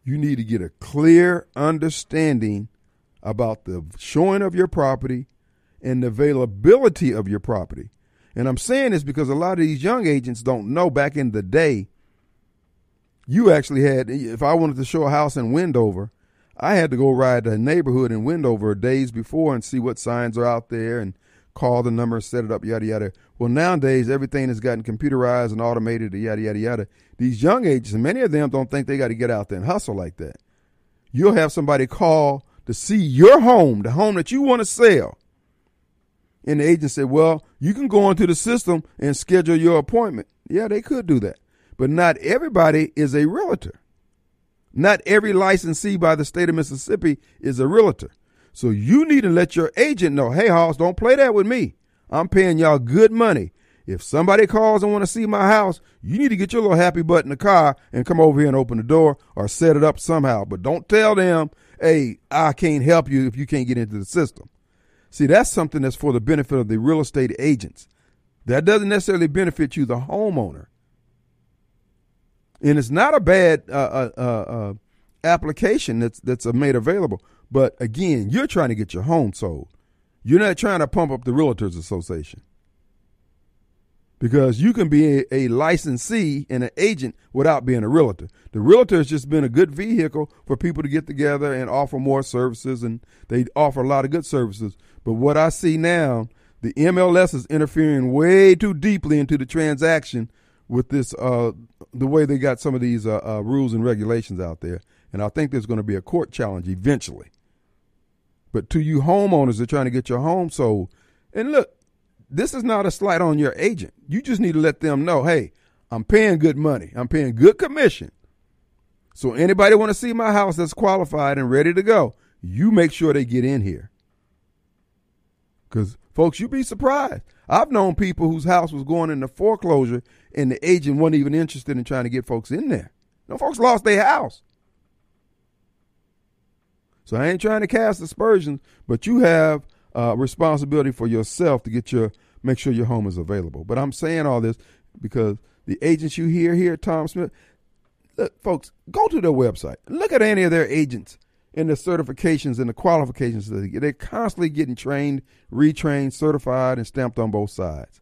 you need to get a clear understanding about the showing of your property and the availability of your property. And I'm saying this because a lot of these young agents don't know back in the day, you actually had, if I wanted to show a house in Wendover, I had to go ride the neighborhood in Wendover days before and see what signs are out there and call the number, set it up, yada, yada. Well, nowadays, everything has gotten computerized and automated, yada, yada, yada. These young agents, many of them don't think they got to get out there and hustle like that. You'll have somebody call to see your home, the home that you want to sell and the agent said, well, you can go into the system and schedule your appointment. Yeah, they could do that. But not everybody is a realtor. Not every licensee by the state of Mississippi is a realtor. So you need to let your agent know, hey, Hoss, don't play that with me. I'm paying y'all good money. If somebody calls and want to see my house, you need to get your little happy butt in the car and come over here and open the door or set it up somehow. But don't tell them, hey, I can't help you if you can't get into the system. See, that's something that's for the benefit of the real estate agents. That doesn't necessarily benefit you, the homeowner. And it's not a bad uh, uh, uh, uh application that's that's made available. But again, you're trying to get your home sold. You're not trying to pump up the Realtors Association because you can be a, a, licensee and an agent without being a realtor. The realtor has just been a good vehicle for people to get together and offer more services, and they offer a lot of good services. But what I see now, the MLS is interfering way too deeply into the transaction with this, uh, the way they got some of these uh, uh, rules and regulations out there. And I think there's going to be a court challenge eventually. But to you homeowners that are trying to get your home sold, And look, this is not a slight on your agent. You just need to let them know, hey, I'm paying good money. I'm paying good commission. So anybody want to see my house that's qualified and ready to go, you make sure they get in here. Because folks, you'd be surprised. I've known people whose house was going into foreclosure and the agent wasn't even interested in trying to get folks in there. No folks lost their house. So I ain't trying to cast aspersions, but you have uh, responsibility for yourself to get your make sure your home is available. But I'm saying all this because the agents you hear here, Tom Smith, look, folks, go to their website. Look at any of their agents and the certifications and the qualifications. They're constantly getting trained, retrained, certified, and stamped on both sides.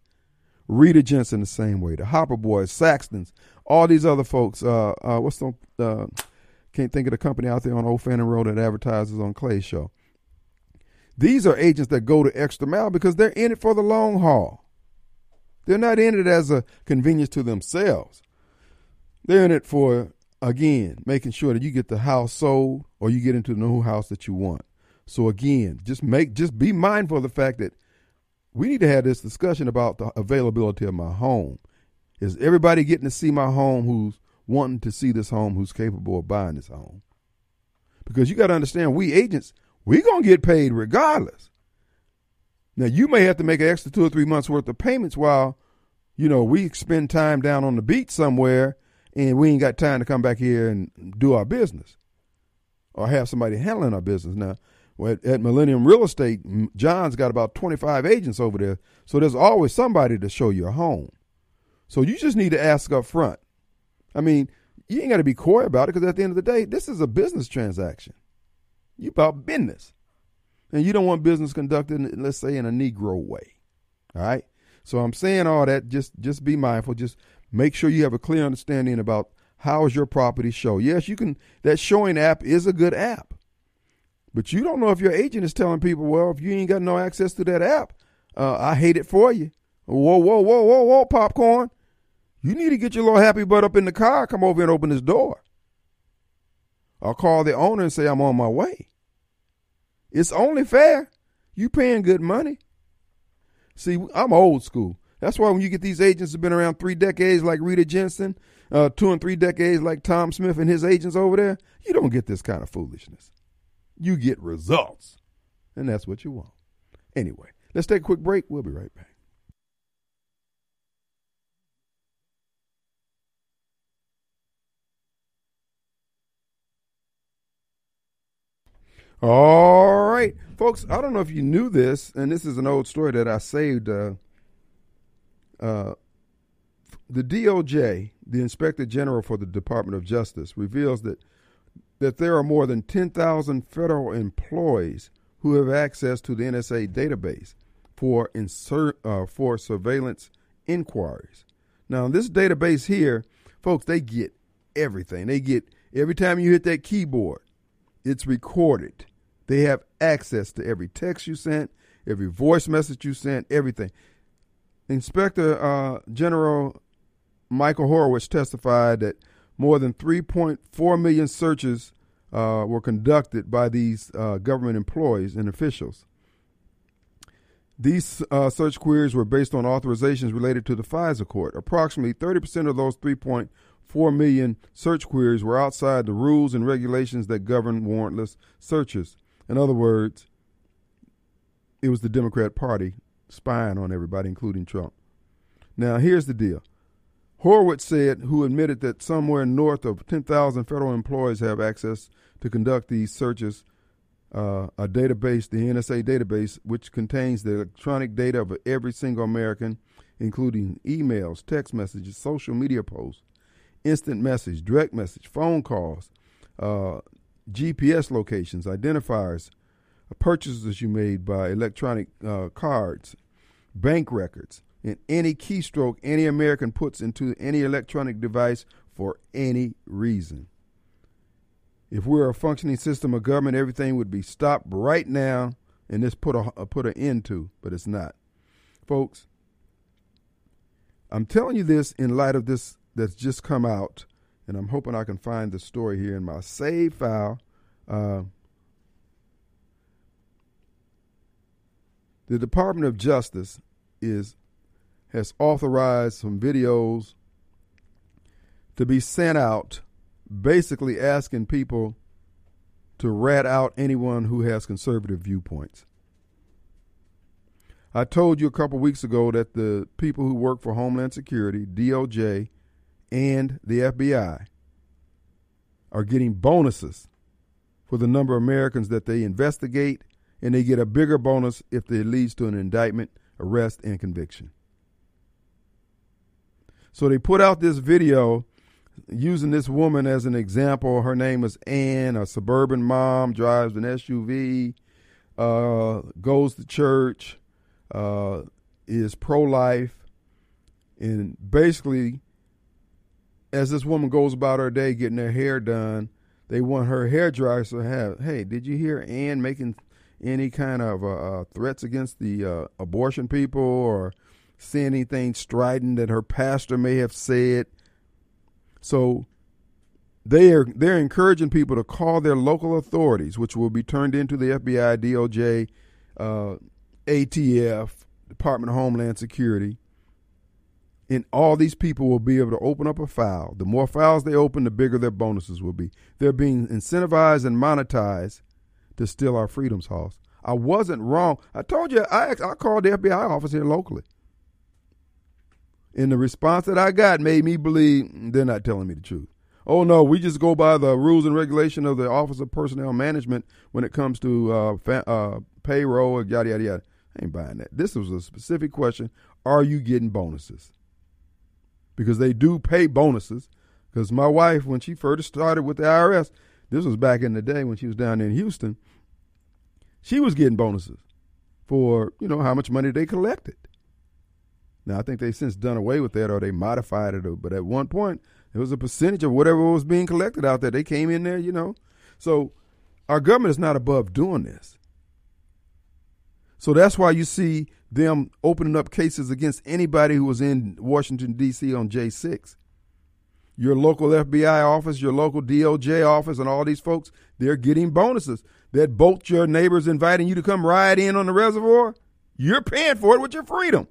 Rita Jensen the same way. The Hopper Boys, Saxtons, all these other folks. Uh, uh, what's the uh, can't think of the company out there on Old Fannin Road that advertises on Clay's show. These are agents that go to extra mile because they're in it for the long haul. They're not in it as a convenience to themselves. They're in it for, again, making sure that you get the house sold or you get into the new house that you want. So again, just make just be mindful of the fact that we need to have this discussion about the availability of my home. Is everybody getting to see my home who's wanting to see this home who's capable of buying this home? Because you got to understand, we agents, we're going to get paid regardless. Now, you may have to make an extra two or three months worth of payments while, you know, we spend time down on the beach somewhere and we ain't got time to come back here and do our business or have somebody handling our business. Now, at, Millennium Real Estate, John's got about 25 agents over there, so there's always somebody to show you a home. So you just need to ask up front. I mean, you ain't got to be coy about it because at the end of the day, this is a business transaction. You about business. And you don't want business conducted, let's say, in a Negro way. All right? So I'm saying all that, just just be mindful. Just make sure you have a clear understanding about how is your property show. Yes, you can that showing app is a good app. But you don't know if your agent is telling people, well, if you ain't got no access to that app, uh, I hate it for you. Whoa, whoa, whoa, whoa, whoa, popcorn. You need to get your little happy butt up in the car, come over and open this door. I'll call the owner and say I'm on my way. It's only fair. You paying good money. See, I'm old school. That's why when you get these agents who've been around three decades like Rita Jensen, uh, two and three decades like Tom Smith and his agents over there, you don't get this kind of foolishness. You get results. And that's what you want. Anyway, let's take a quick break. We'll be right back. All right, folks. I don't know if you knew this, and this is an old story that I saved. Uh, uh, the DOJ, the Inspector General for the Department of Justice, reveals that that there are more than 10,000 federal employees who have access to the NSA database for insert uh, for surveillance inquiries. Now, this database here, folks, they get everything. They get every time you hit that keyboard, it's recorded. They have access to every text you sent, every voice message you sent, everything. Inspector uh, General Michael Horowitz testified that more than 3.4 million searches uh, were conducted by these uh, government employees and officials. These uh, search queries were based on authorizations related to the FISA court. Approximately 30% of those 3.4 million search queries were outside the rules and regulations that govern warrantless searches. In other words, it was the Democrat Party spying on everybody, including Trump. Now, here's the deal. Horowitz said, who admitted that somewhere north of 10,000 federal employees have access to conduct these searches, uh, a database, the NSA database, which contains the electronic data of every single American, including emails, text messages, social media posts, instant message, direct message, phone calls, uh, GPS locations, identifiers, purchases you made by electronic uh, cards, bank records, and any keystroke any American puts into any electronic device for any reason. If we we're a functioning system of government, everything would be stopped right now and this put a put an end to, but it's not. Folks, I'm telling you this in light of this that's just come out and I'm hoping I can find the story here in my save file. Uh, the Department of Justice is has authorized some videos to be sent out basically asking people to rat out anyone who has conservative viewpoints. I told you a couple weeks ago that the people who work for Homeland Security, DOJ, and the FBI are getting bonuses for the number of Americans that they investigate, and they get a bigger bonus if it leads to an indictment, arrest, and conviction. So they put out this video using this woman as an example. Her name is Ann, a suburban mom, drives an SUV, uh, goes to church, uh, is pro life, and basically, as this woman goes about her day getting her hair done, they want her hairdresser to have, hey, did you hear Ann making any kind of uh, uh threats against the uh, abortion people or say anything strident that her pastor may have said? So they are they're encouraging people to call their local authorities, which will be turned into the FBI, DOJ, uh, ATF, Department of Homeland Security, and all these people will be able to open up a file. The more files they open, the bigger their bonuses will be. They're being incentivized and monetized to steal our freedoms, Hoss. I wasn't wrong. I told you I I called the FBI office here locally. And the response that I got made me believe they're not telling me the truth. Oh no, we just go by the rules and regulation of the Office of Personnel Management when it comes to uh, uh, payroll, yada yada yada. I ain't buying that. This was a specific question: Are you getting bonuses? Because they do pay bonuses. Because my wife, when she first started with the IRS, this was back in the day when she was down in Houston. She was getting bonuses for you know how much money they collected. Now I think they've since done away with that or they modified it. But at one point, it was a percentage of whatever was being collected out there. They came in there, you know. So our government is not above doing this. So that's why you see them opening up cases against anybody who was in Washington D.C. on J6. Your local FBI office, your local DOJ office, and all these folks, they're getting bonuses. That boat your neighbors inviting you to come ride in on the reservoir, you're paying for it with your freedom.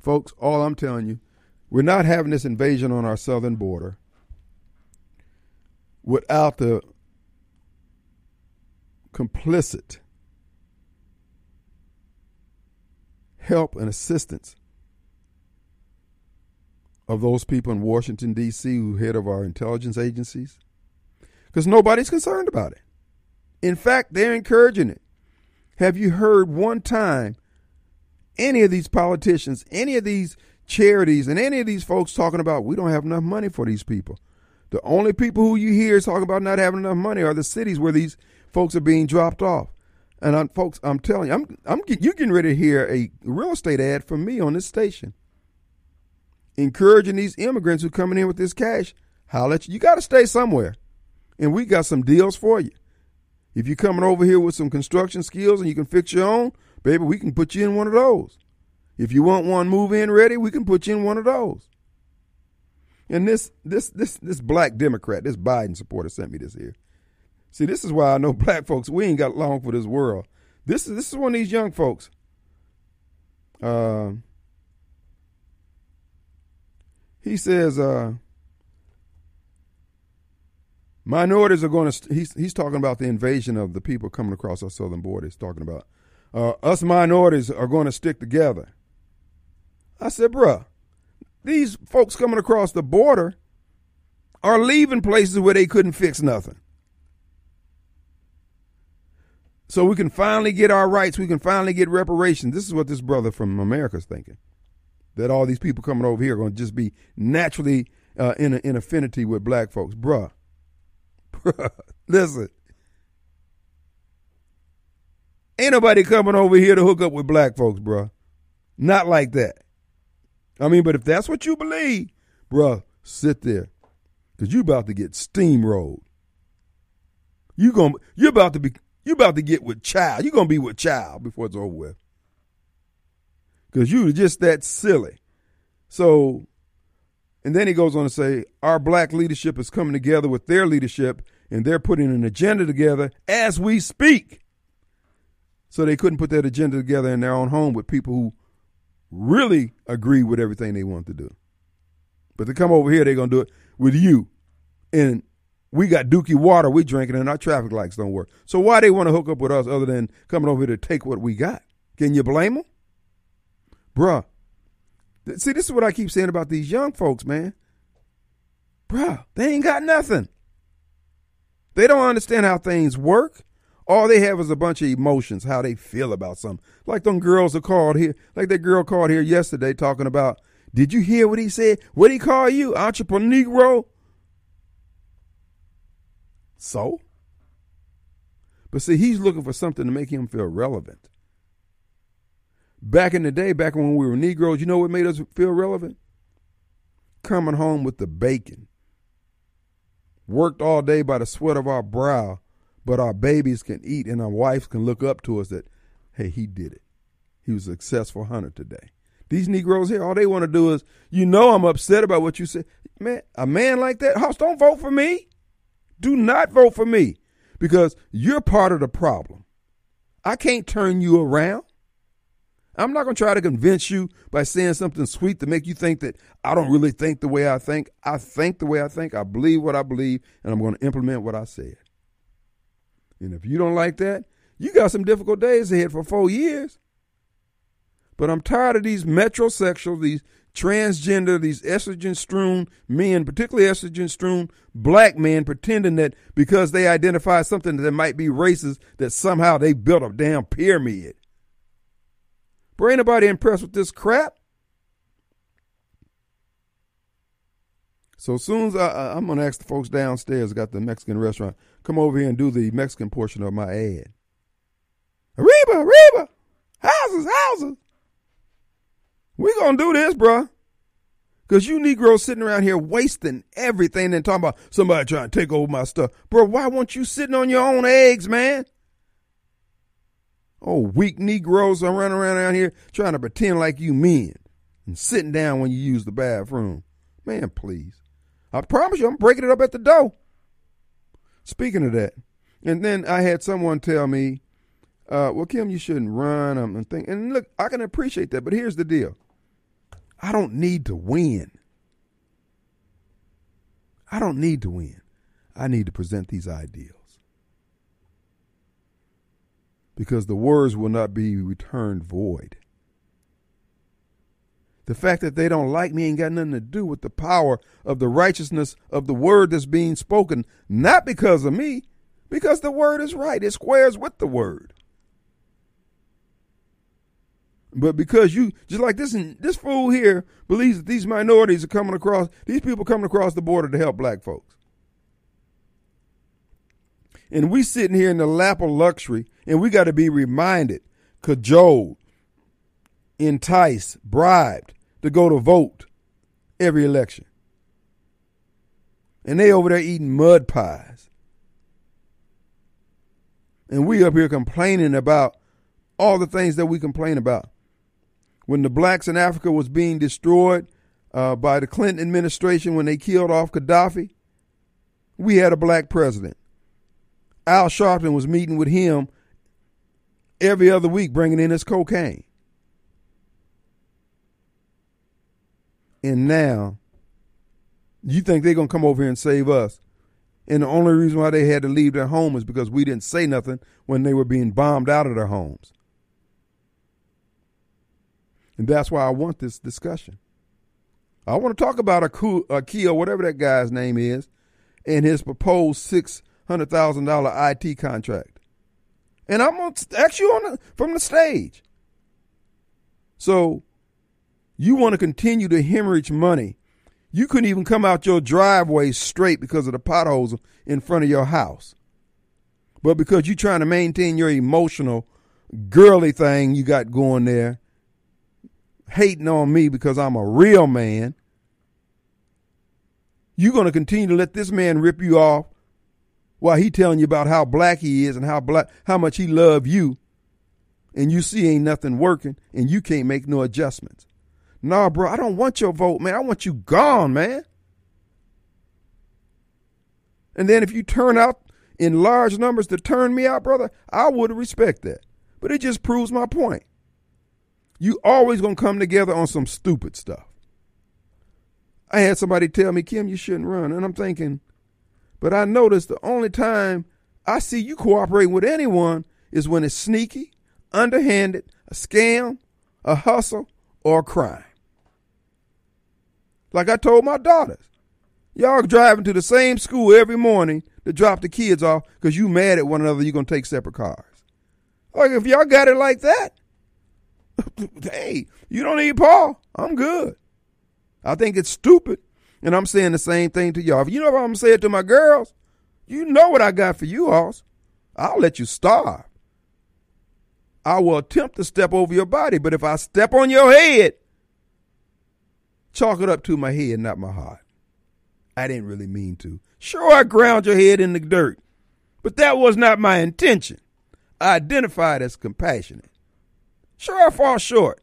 Folks, all I'm telling you, we're not having this invasion on our southern border without the complicit help and assistance of those people in Washington, D.C., who head of our intelligence agencies, because nobody's concerned about it. In fact, they're encouraging it. Have you heard one time any of these politicians, any of these charities, and any of these folks talking about we don't have enough money for these people. The only people who you hear talking about not having enough money are the cities where these folks are being dropped off. And I'm, folks, I'm telling you, I'm, I'm you're getting ready to hear a real estate ad from me on this station, encouraging these immigrants who coming in with this cash. Holla at you. You got to stay somewhere, and we got some deals for you. If you're coming over here with some construction skills and you can fix your own, Baby, we can put you in one of those. If you want one move in ready, we can put you in one of those. And this this this this black Democrat, this Biden supporter sent me this here. See, this is why I know [LAUGHS] black folks, we ain't got long for this world. This is this is one of these young folks. Uh, he says uh, minorities are going to. He's he's talking about the invasion of the people coming across our southern border. He's talking about uh, us minorities are going to stick together. I said, bruh, these folks coming across the border are leaving places where they couldn't fix nothing. So we can finally get our rights. We can finally get reparations. This is what this brother from America is thinking. That all these people coming over here are going to just be naturally uh, in, a, in affinity with black folks. Bruh. [LAUGHS] Bruh. Listen. Ain't nobody coming over here to hook up with black folks, bruh. Not like that. I mean, but if that's what you believe, bruh, sit there. Cause you about to get steamrolled. You going you're about to be you about to get with child. You're gonna be with child before it's over with. Cause you just that silly. So and then he goes on to say, our black leadership is coming together with their leadership and they're putting an agenda together as we speak. So they couldn't put that agenda together in their own home with people who really agree with everything they want to do. But to come over here, they're gonna do it with you. And we got dookie water we drinking and our traffic lights don't work. So why they want to hook up with us other than coming over here to take what we got? Can you blame them? Bruh. See, this is what I keep saying about these young folks, man. Bruh, they ain't got nothing. They don't understand how things work. All they have is a bunch of emotions, how they feel about something. Like them girls are called here, like that girl called here yesterday talking about, did you hear what he said? What he call you? Entrepreneur? So? But see, he's looking for something to make him feel relevant. Back in the day, back when we were Negroes, you know what made us feel relevant? Coming home with the bacon. Worked all day by the sweat of our brow, but our babies can eat and our wives can look up to us that, hey, he did it. He was a successful hunter today. These Negroes here, all they want to do is, you know, I'm upset about what you said. Man, a man like that, House, don't vote for me. Do not vote for me because you're part of the problem. I can't turn you around. I'm not going to try to convince you by saying something sweet to make you think that I don't really think the way I think. I think the way I think. I believe what I believe, and I'm going to implement what I said. And if you don't like that, you got some difficult days ahead for four years. But I'm tired of these metrosexuals, these transgender, these estrogen strewn men, particularly estrogen strewn black men, pretending that because they identify something that might be racist, that somehow they built a damn pyramid. But ain't nobody impressed with this crap. So as soon as I, I'm gonna ask the folks downstairs, got the Mexican restaurant, come over here and do the Mexican portion of my ad. Arriba, arriba, houses, houses. We gonna do this, bruh. Cause you Negroes sitting around here wasting everything and talking about somebody trying to take over my stuff. Bro, why won't you sitting on your own eggs, man? Oh, weak Negroes are running around out here trying to pretend like you men and sitting down when you use the bathroom. Man, please. I promise you, I'm breaking it up at the door. Speaking of that, and then I had someone tell me, uh, well, Kim, you shouldn't run. I'm thinking, and look, I can appreciate that, but here's the deal. I don't need to win. I don't need to win. I need to present these ideals. Because the words will not be returned void. The fact that they don't like me ain't got nothing to do with the power of the righteousness of the word that's being spoken, not because of me, because the word is right. It squares with the word. But because you just like this this fool here believes that these minorities are coming across these people coming across the border to help black folks. And we sitting here in the lap of luxury and we got to be reminded, cajoled, enticed, bribed to go to vote every election. And they over there eating mud pies. And we up here complaining about all the things that we complain about when the blacks in Africa was being destroyed uh, by the Clinton administration when they killed off Gaddafi, we had a black president. Al Sharpton was meeting with him every other week, bringing in his cocaine. And now, you think they're going to come over here and save us. And the only reason why they had to leave their home is because we didn't say nothing when they were being bombed out of their homes. And that's why I want this discussion. I want to talk about a key or whatever that guy's name is, and his proposed six hundred thousand dollar IT contract. And I'm gonna ask you on the, from the stage. So, you want to continue to hemorrhage money? You couldn't even come out your driveway straight because of the potholes in front of your house. But because you're trying to maintain your emotional, girly thing you got going there, hating on me because I'm a real man, you're going to continue to let this man rip you off while he telling you about how black he is and how black how much he love you and you see ain't nothing working and you can't make no adjustments. Nah, bro, I don't want your vote, man. I want you gone, man. And then if you turn out in large numbers to turn me out, brother, I would respect that. But it just proves my point. You always gonna come together on some stupid stuff. I had somebody tell me, Kim, you shouldn't run. And I'm thinking, but I noticed the only time I see you cooperating with anyone is when it's sneaky, underhanded, a scam, a hustle, or a crime. Like I told my daughters, y'all driving to the same school every morning to drop the kids off because you mad at one another, you're going to take separate cars. Like, if y'all got it like that, [LAUGHS] hey, you don't need Paul. I'm good. I think it's stupid. And I'm saying the same thing to y'all. If you know what I'm saying to my girls, you know what I got for you all. I'll let you starve. I will attempt to step over your body, but if I step on your head, chalk it up to my head, not my heart. I didn't really mean to. Sure, I ground your head in the dirt, but that was not my intention. I identified as compassionate. Sure, I fall short.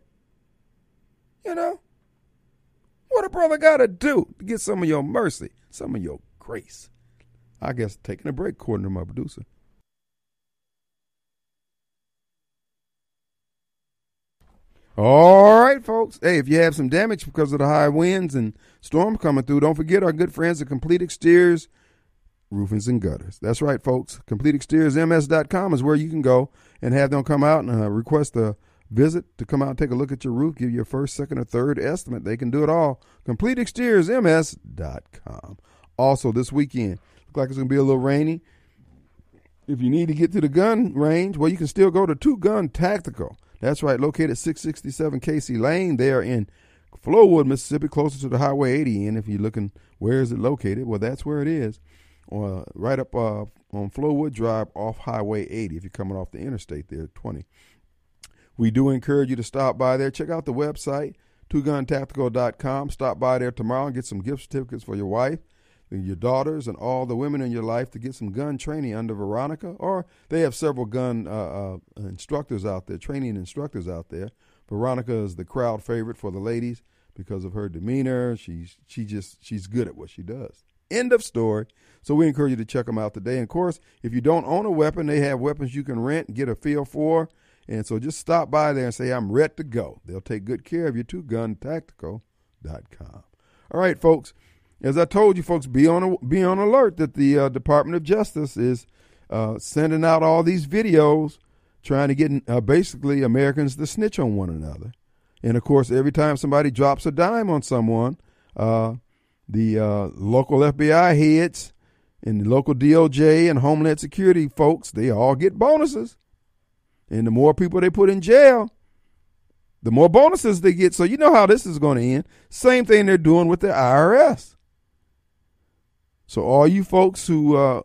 You know? What a brother got to do to get some of your mercy, some of your grace? I guess taking a break, according to my producer. All right, folks. Hey, if you have some damage because of the high winds and storm coming through, don't forget our good friends at Complete Exteriors, Roofings and Gutters. That's right, folks. complete CompleteExteriorsMS.com is where you can go and have them come out and uh, request a visit to come out and take a look at your roof, give you a first, second, or third estimate. They can do it all. CompleteExteriorsMS.com. Also, this weekend, look like it's going to be a little rainy. If you need to get to the gun range, well, you can still go to Two Gun Tactical. That's right, located 667 Casey Lane there in Flowood, Mississippi, closer to the Highway 80. And if you're looking, where is it located? Well, that's where it is, uh, right up uh, on Flowood Drive off Highway 80 if you're coming off the interstate there, 20. We do encourage you to stop by there. Check out the website, twoguntactical.com. Stop by there tomorrow and get some gift certificates for your wife your daughters and all the women in your life to get some gun training under Veronica, or they have several gun uh, uh, instructors out there, training instructors out there. Veronica is the crowd favorite for the ladies because of her demeanor. She's she just she's good at what she does. End of story. So we encourage you to check them out today. And of course, if you don't own a weapon, they have weapons you can rent and get a feel for. And so just stop by there and say, I'm ready to go. They'll take good care of you too. GunTactical.com. All right, folks as I told you, folks, be on be on alert that the uh, Department of Justice is uh, sending out all these videos trying to get uh, basically Americans to snitch on one another. And of course, every time somebody drops a dime on someone, uh, the uh, local FBI heads and the local DOJ and Homeland Security folks, they all get bonuses. And the more people they put in jail, the more bonuses they get. So you know how this is going to end. Same thing they're doing with the IRS. So all you folks who uh,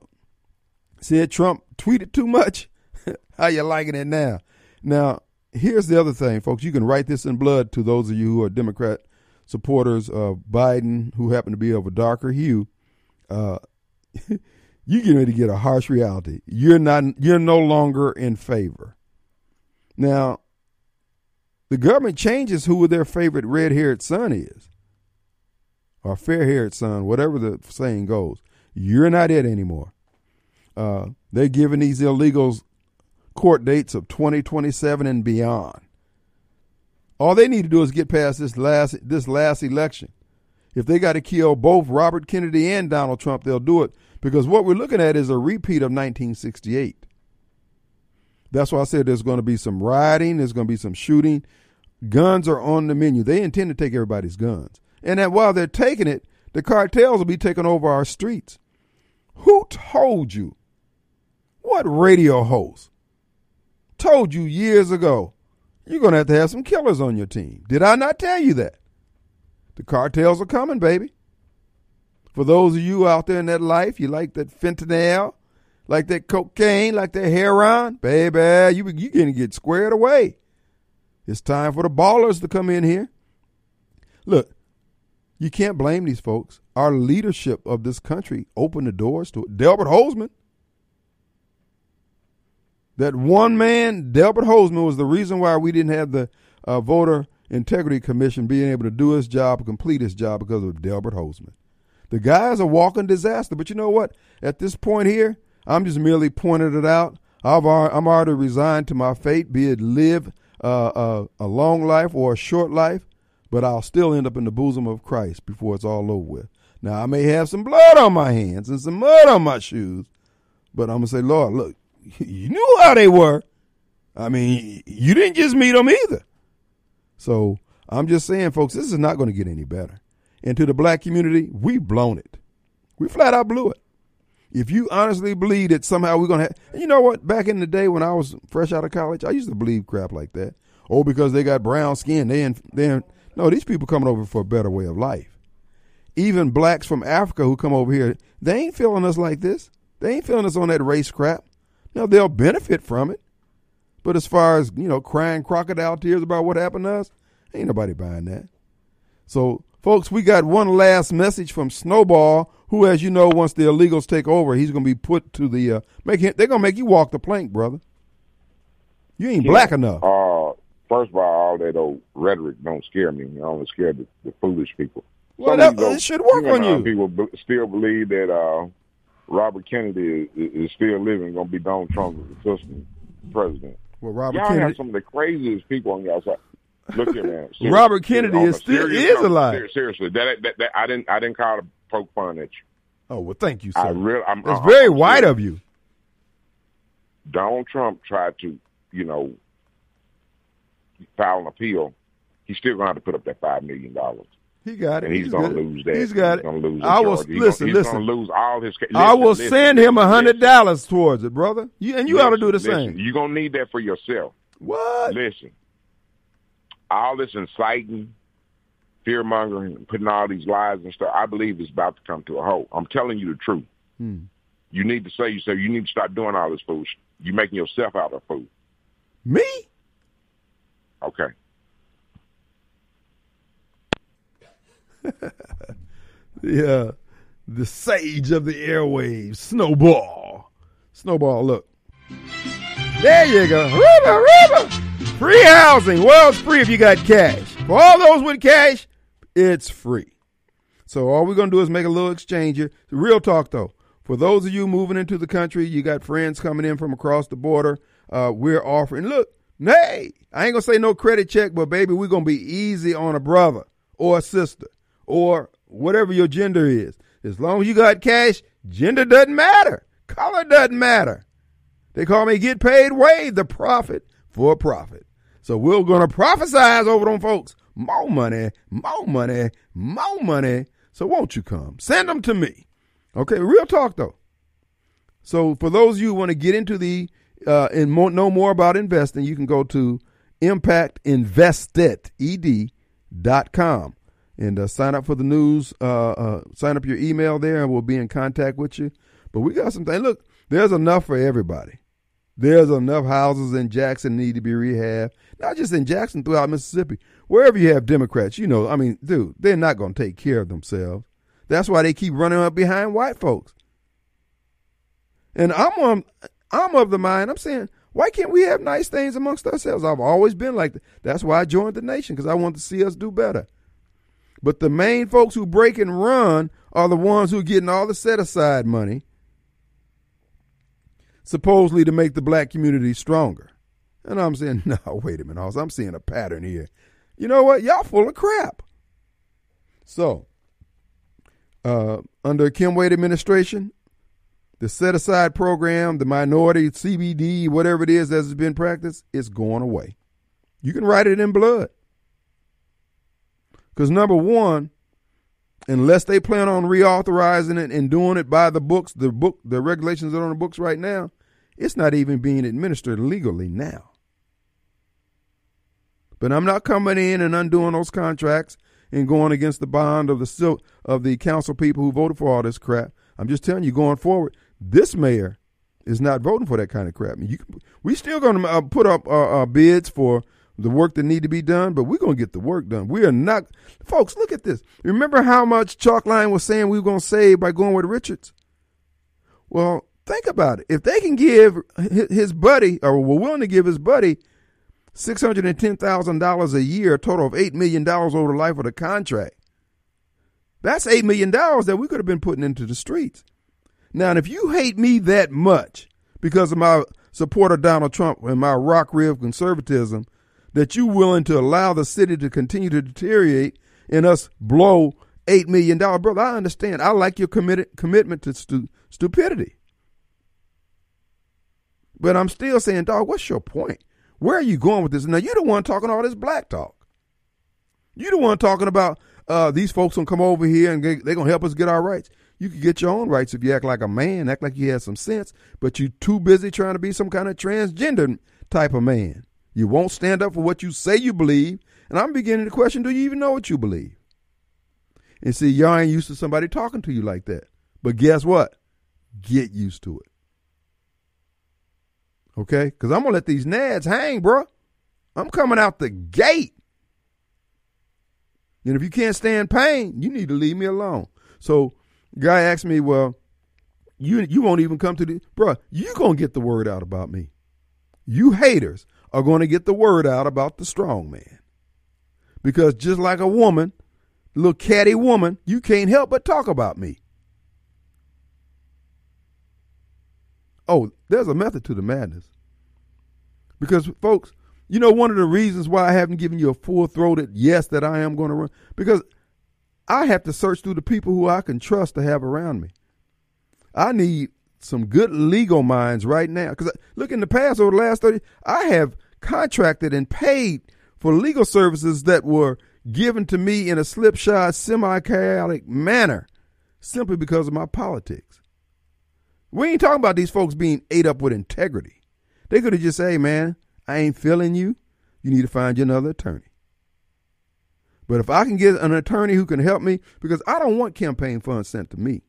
said Trump tweeted too much, [LAUGHS] how you liking it now? Now, here's the other thing, folks. You can write this in blood to those of you who are Democrat supporters of Biden who happen to be of a darker hue. Uh, [LAUGHS] you get ready to get a harsh reality. You're not. You're no longer in favor. Now, the government changes who their favorite red-haired son is or fair haired son, whatever the saying goes, you're not it anymore. Uh, they're giving these illegals court dates of 2027 and beyond. All they need to do is get past this last this last election. If they got to kill both Robert Kennedy and Donald Trump, they'll do it because what we're looking at is a repeat of 1968. That's why I said there's going to be some rioting, there's going to be some shooting. Guns are on the menu. They intend to take everybody's guns and that while they're taking it, the cartels will be taking over our streets. Who told you? What radio host told you years ago you're going to have to have some killers on your team? Did I not tell you that? The cartels are coming, baby. For those of you out there in that life, you like that fentanyl, like that cocaine, like that heroin, baby, you you to get squared away. It's time for the ballers to come in here. Look, you can't blame these folks. Our leadership of this country opened the doors to it. Delbert Hosemann. That one man, Delbert Hosemann, was the reason why we didn't have the uh, voter integrity commission being able to do his job, complete his job because of Delbert Hosemann. The guy's a walking disaster. But you know what? At this point here, I'm just merely pointing it out. I've I'm already resigned to my fate, be it live uh, uh, a long life or a short life, but I'll still end up in the bosom of Christ before it's all over with. Now I may have some blood on my hands and some mud on my shoes, but I'm gonna say, Lord, look, [LAUGHS] you knew how they were. I mean, you didn't just meet them either. So I'm just saying, folks, this is not going to get any better. And to the black community, we've blown it. We flat out blew it. If you honestly believe that somehow we're going to have, you know what? Back in the day when I was fresh out of college, I used to believe crap like that. Oh, because they got brown skin, they in, they in, no, these people coming over for a better way of life. Even blacks from Africa who come over here, they ain't feeling us like this. They ain't feeling us on that race crap. Now they'll benefit from it. But as far as, you know, crying crocodile tears about what happened to us, ain't nobody buying that. So, folks, we got one last message from Snowball, who, as you know, once the illegals take over, he's going to be put to the, uh, make him, they're going to make you walk the plank, brother. You ain't yeah. black enough. Uh, first of all, all that old rhetoric don't scare me. I only scare the, the foolish people. Well, that, it should work on you. People still believe that uh, Robert Kennedy is, is still living, going to be Donald Trump's assistant president. Well, Robert y'all Kennedy have some of the craziest people on y'all side. Look at man. [LAUGHS] Robert Kennedy is still is alive. Seriously, that, that, that, I didn't I didn't call poke fun at you. Oh well, thank you, sir. I really, I'm, That's I'm, uh, very I'm white of you. Donald Trump tried to, you know, file an appeal. He's still going to have to put up that five million dollars. He got it. And he's, he's going to lose that. He's got he's it. Lose I will he's listen. Gonna, listen. Going to lose all his. Listen, I will listen, send him a hundred dollars towards it, brother. You, and you ought to do the same. You're going to need that for yourself. What? Listen, all this inciting, fear mongering, and putting all these lies and stuff, I believe is about to come to a halt. I'm telling you the truth. Hmm. You need to say yourself, you need to stop doing all this food. You're making yourself out of food. Me? Okay. [LAUGHS] yeah, the sage of the airwaves, Snowball. Snowball, look. There you go. River, river. Free housing. Well, it's free if you got cash. For all those with cash, it's free. So all we're going to do is make a little exchange here. Real talk, though. For those of you moving into the country, you got friends coming in from across the border. Uh, we're offering, look, hey, I ain't to say no credit check, but baby, we're going to be easy on a brother or a sister or whatever your gender is. As long as you got cash, gender doesn't matter. Color doesn't matter. They call me get paid wave, the profit for a profit. So we're going to prophesize over them folks. More money, more money, more money. So won't you come? Send them to me. Okay, real talk though. So for those of you who want to get into the uh, and more, know more about investing, you can go to impactinvested.ed.com and uh, sign up for the news. Uh, uh, sign up your email there, and we'll be in contact with you. But we got some things. Look, there's enough for everybody. There's enough houses in Jackson need to be rehabbed. Not just in Jackson, throughout Mississippi. Wherever you have Democrats, you know, I mean, dude, they're not going to take care of themselves. That's why they keep running up behind white folks. And I'm on, I'm of the mind. I'm saying, why can't we have nice things amongst ourselves? I've always been like that. That's why I joined the nation because I want to see us do better. But the main folks who break and run are the ones who are getting all the set aside money, supposedly to make the black community stronger. And I'm saying, [LAUGHS] no, wait a minute, I'm seeing a pattern here. You know what? Y'all full of crap. So, uh, under Kim Wade administration, the set aside program, the minority CBD, whatever it is that has been practiced, is going away. You can write it in blood. Because number one, unless they plan on reauthorizing it and doing it by the books, the book, the regulations that are on the books right now, it's not even being administered legally now. But I'm not coming in and undoing those contracts and going against the bond of the of the council people who voted for all this crap. I'm just telling you, going forward, this mayor is not voting for that kind of crap. You, we still going to uh, put up our, uh, bids for the work that need to be done, but we're going to get the work done. We are not, folks. Look at this. Remember how much Chalkline was saying we were going to save by going with Richards? Well, think about it. If they can give his buddy, or were willing to give his buddy, six hundred and ten thousand dollars a year, a total of eight million dollars over the life of the contract. That's $8 million that we could have been putting into the streets. Now, if you hate me that much because of my support of Donald Trump and my rock rib conservatism, that you're willing to allow the city to continue to deteriorate and us blow $8 million, brother, I understand. I like your committed, commitment to stu- stupidity. But I'm still saying, dog, what's your point? Where are you going with this? Now, you're the one talking all this black talk. You're the one talking about uh, these folks gonna come over here and they're gonna help us get our rights. You can get your own rights if you act like a man, act like you have some sense, but you too busy trying to be some kind of transgender type of man. You won't stand up for what you say you believe, and I'm beginning to question: Do you even know what you believe? And see, y'all ain't used to somebody talking to you like that. But guess what? Get used to it. Okay? Because I'm to let these nads hang, bro. I'm coming out the gate. And if you can't stand pain, you need to leave me alone. So, guy asked me, well, you you won't even come to the bro. You gonna get the word out about me. You haters are to get the word out about the strong man, because just like a woman, little catty woman, you can't help but talk about me. Oh, there's a method to the madness. Because folks, you know, one of the reasons why I haven't given you a full throated yes that I am going to run, because I have to search through the people who I can trust to have around me. I need some good legal minds right now. Because uh, look, in the past, over the last 30, I have contracted and paid for legal services that were given to me in a slipshod, semi chaotic manner simply because of my politics. We ain't talking about these folks being ate up with integrity. They could have just said, hey, man, I ain't feeling you. You need to find you another attorney. But if I can get an attorney who can help me, because I don't want campaign funds sent to me.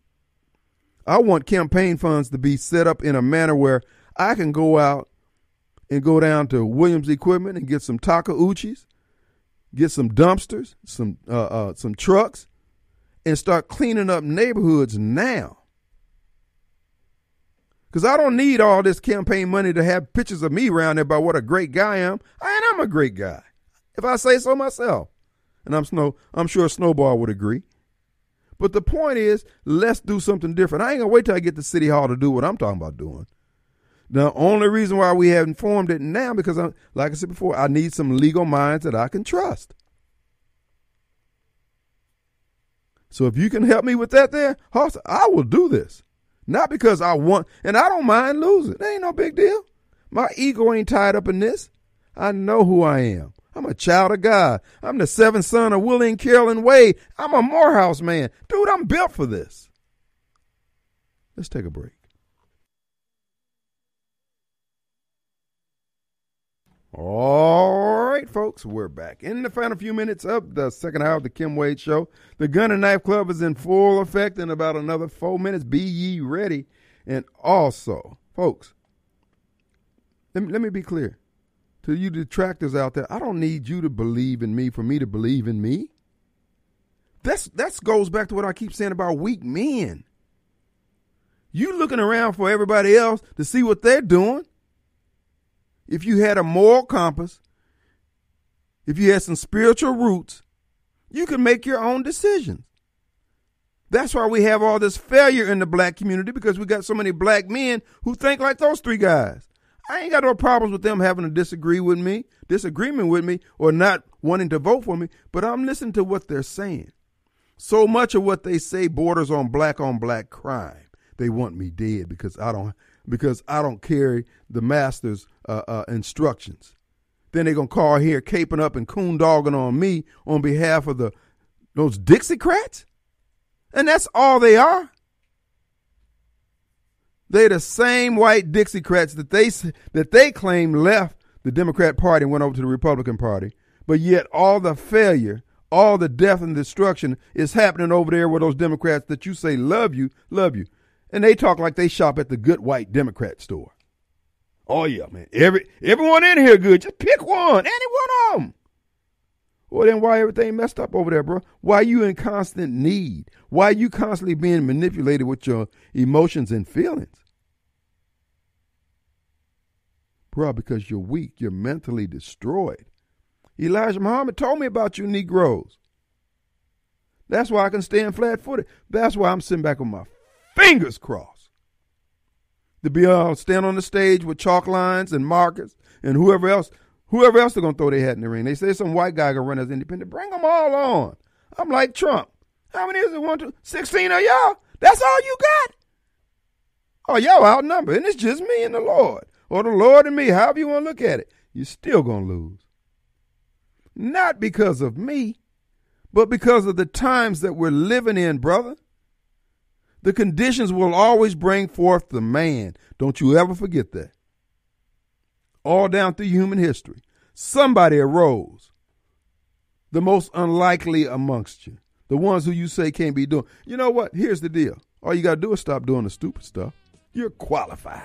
I want campaign funds to be set up in a manner where I can go out and go down to Williams Equipment and get some Takeuchis, get some dumpsters, some uh, uh, some trucks, and start cleaning up neighborhoods now. Because I don't need all this campaign money to have pictures of me around there about what a great guy I am. And I'm a great guy, if I say so myself. And I'm snow. I'm sure Snowball would agree. But the point is, let's do something different. I ain't gonna wait till I get to City Hall to do what I'm talking about doing. The only reason why we haven't formed it now because, I'm, like I said before, I need some legal minds that I can trust. So if you can help me with that, there, Hoss, I will do this. Not because I want, and I don't mind losing. It ain't no big deal. My ego ain't tied up in this. I know who I am. I'm a child of God. I'm the seventh son of Willie and Carolyn Wade. I'm a Morehouse man. Dude, I'm built for this. Let's take a break. All right, folks, we're back. In the final few minutes of the second hour of the Kim Wade Show, the Gun and Knife Club is in full effect in about another four minutes. Be ye ready. And also, folks, let me, let me be clear. To you detractors out there, I don't need you to believe in me for me to believe in me. That's that goes back to what I keep saying about weak men. You looking around for everybody else to see what they're doing if you had a moral compass, if you had some spiritual roots, you can make your own decisions. That's why we have all this failure in the black community because we got so many black men who think like those three guys. I ain't got no problems with them having to disagree with me, disagreement with me, or not wanting to vote for me, but I'm listening to what they're saying. So much of what they say borders on black on black crime. They want me dead because I don't because I don't carry the master's uh, uh, instructions. Then they're gonna call here caping up and coon dogging on me on behalf of the those Dixiecrats, and that's all they are. They're the same white Dixiecrats that they that they claim left the Democrat Party and went over to the Republican Party, but yet all the failure, all the death and destruction is happening over there where those Democrats that you say love you, love you. And they talk like they shop at the good white Democrat store. Oh yeah, man. Every everyone in here good. Just pick one. Any one of them. Well, then why everything messed up over there, bro? Why you in constant need? Why are you constantly being manipulated with your emotions and feelings? Bro, because you're weak. You're mentally destroyed. Elijah Muhammad told me about you Negroes. That's why I can stand flat footed. That's why I'm sitting back with my fingers crossed. To be to stand on the stage with chalk lines and markers and whoever else, whoever else they're gonna throw their hat in the ring. They say some white guy gonna run as independent. Bring them all on. I'm like Trump. How many is it? One, two, 16 of y'all? That's all you got? Oh, y'all outnumbered. And it's just me and the Lord. Or the Lord and me, however you want to look at it. You're still going to lose. Not because of me, but because of the times that we're living in, brother. The conditions will always bring forth the man. Don't you ever forget that. All down through human history, somebody arose, the most unlikely amongst you, the ones who you say can't be doing. You know what? Here's the deal. All you got to do is stop doing the stupid stuff. You're qualified.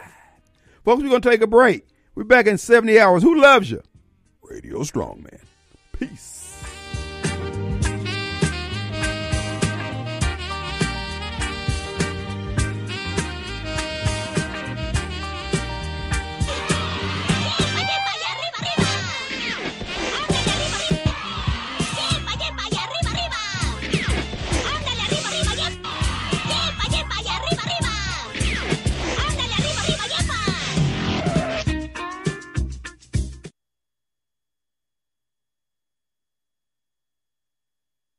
Folks, we're going to take a break. We're back in 70 hours. Who loves you? Radio Strongman. Peace.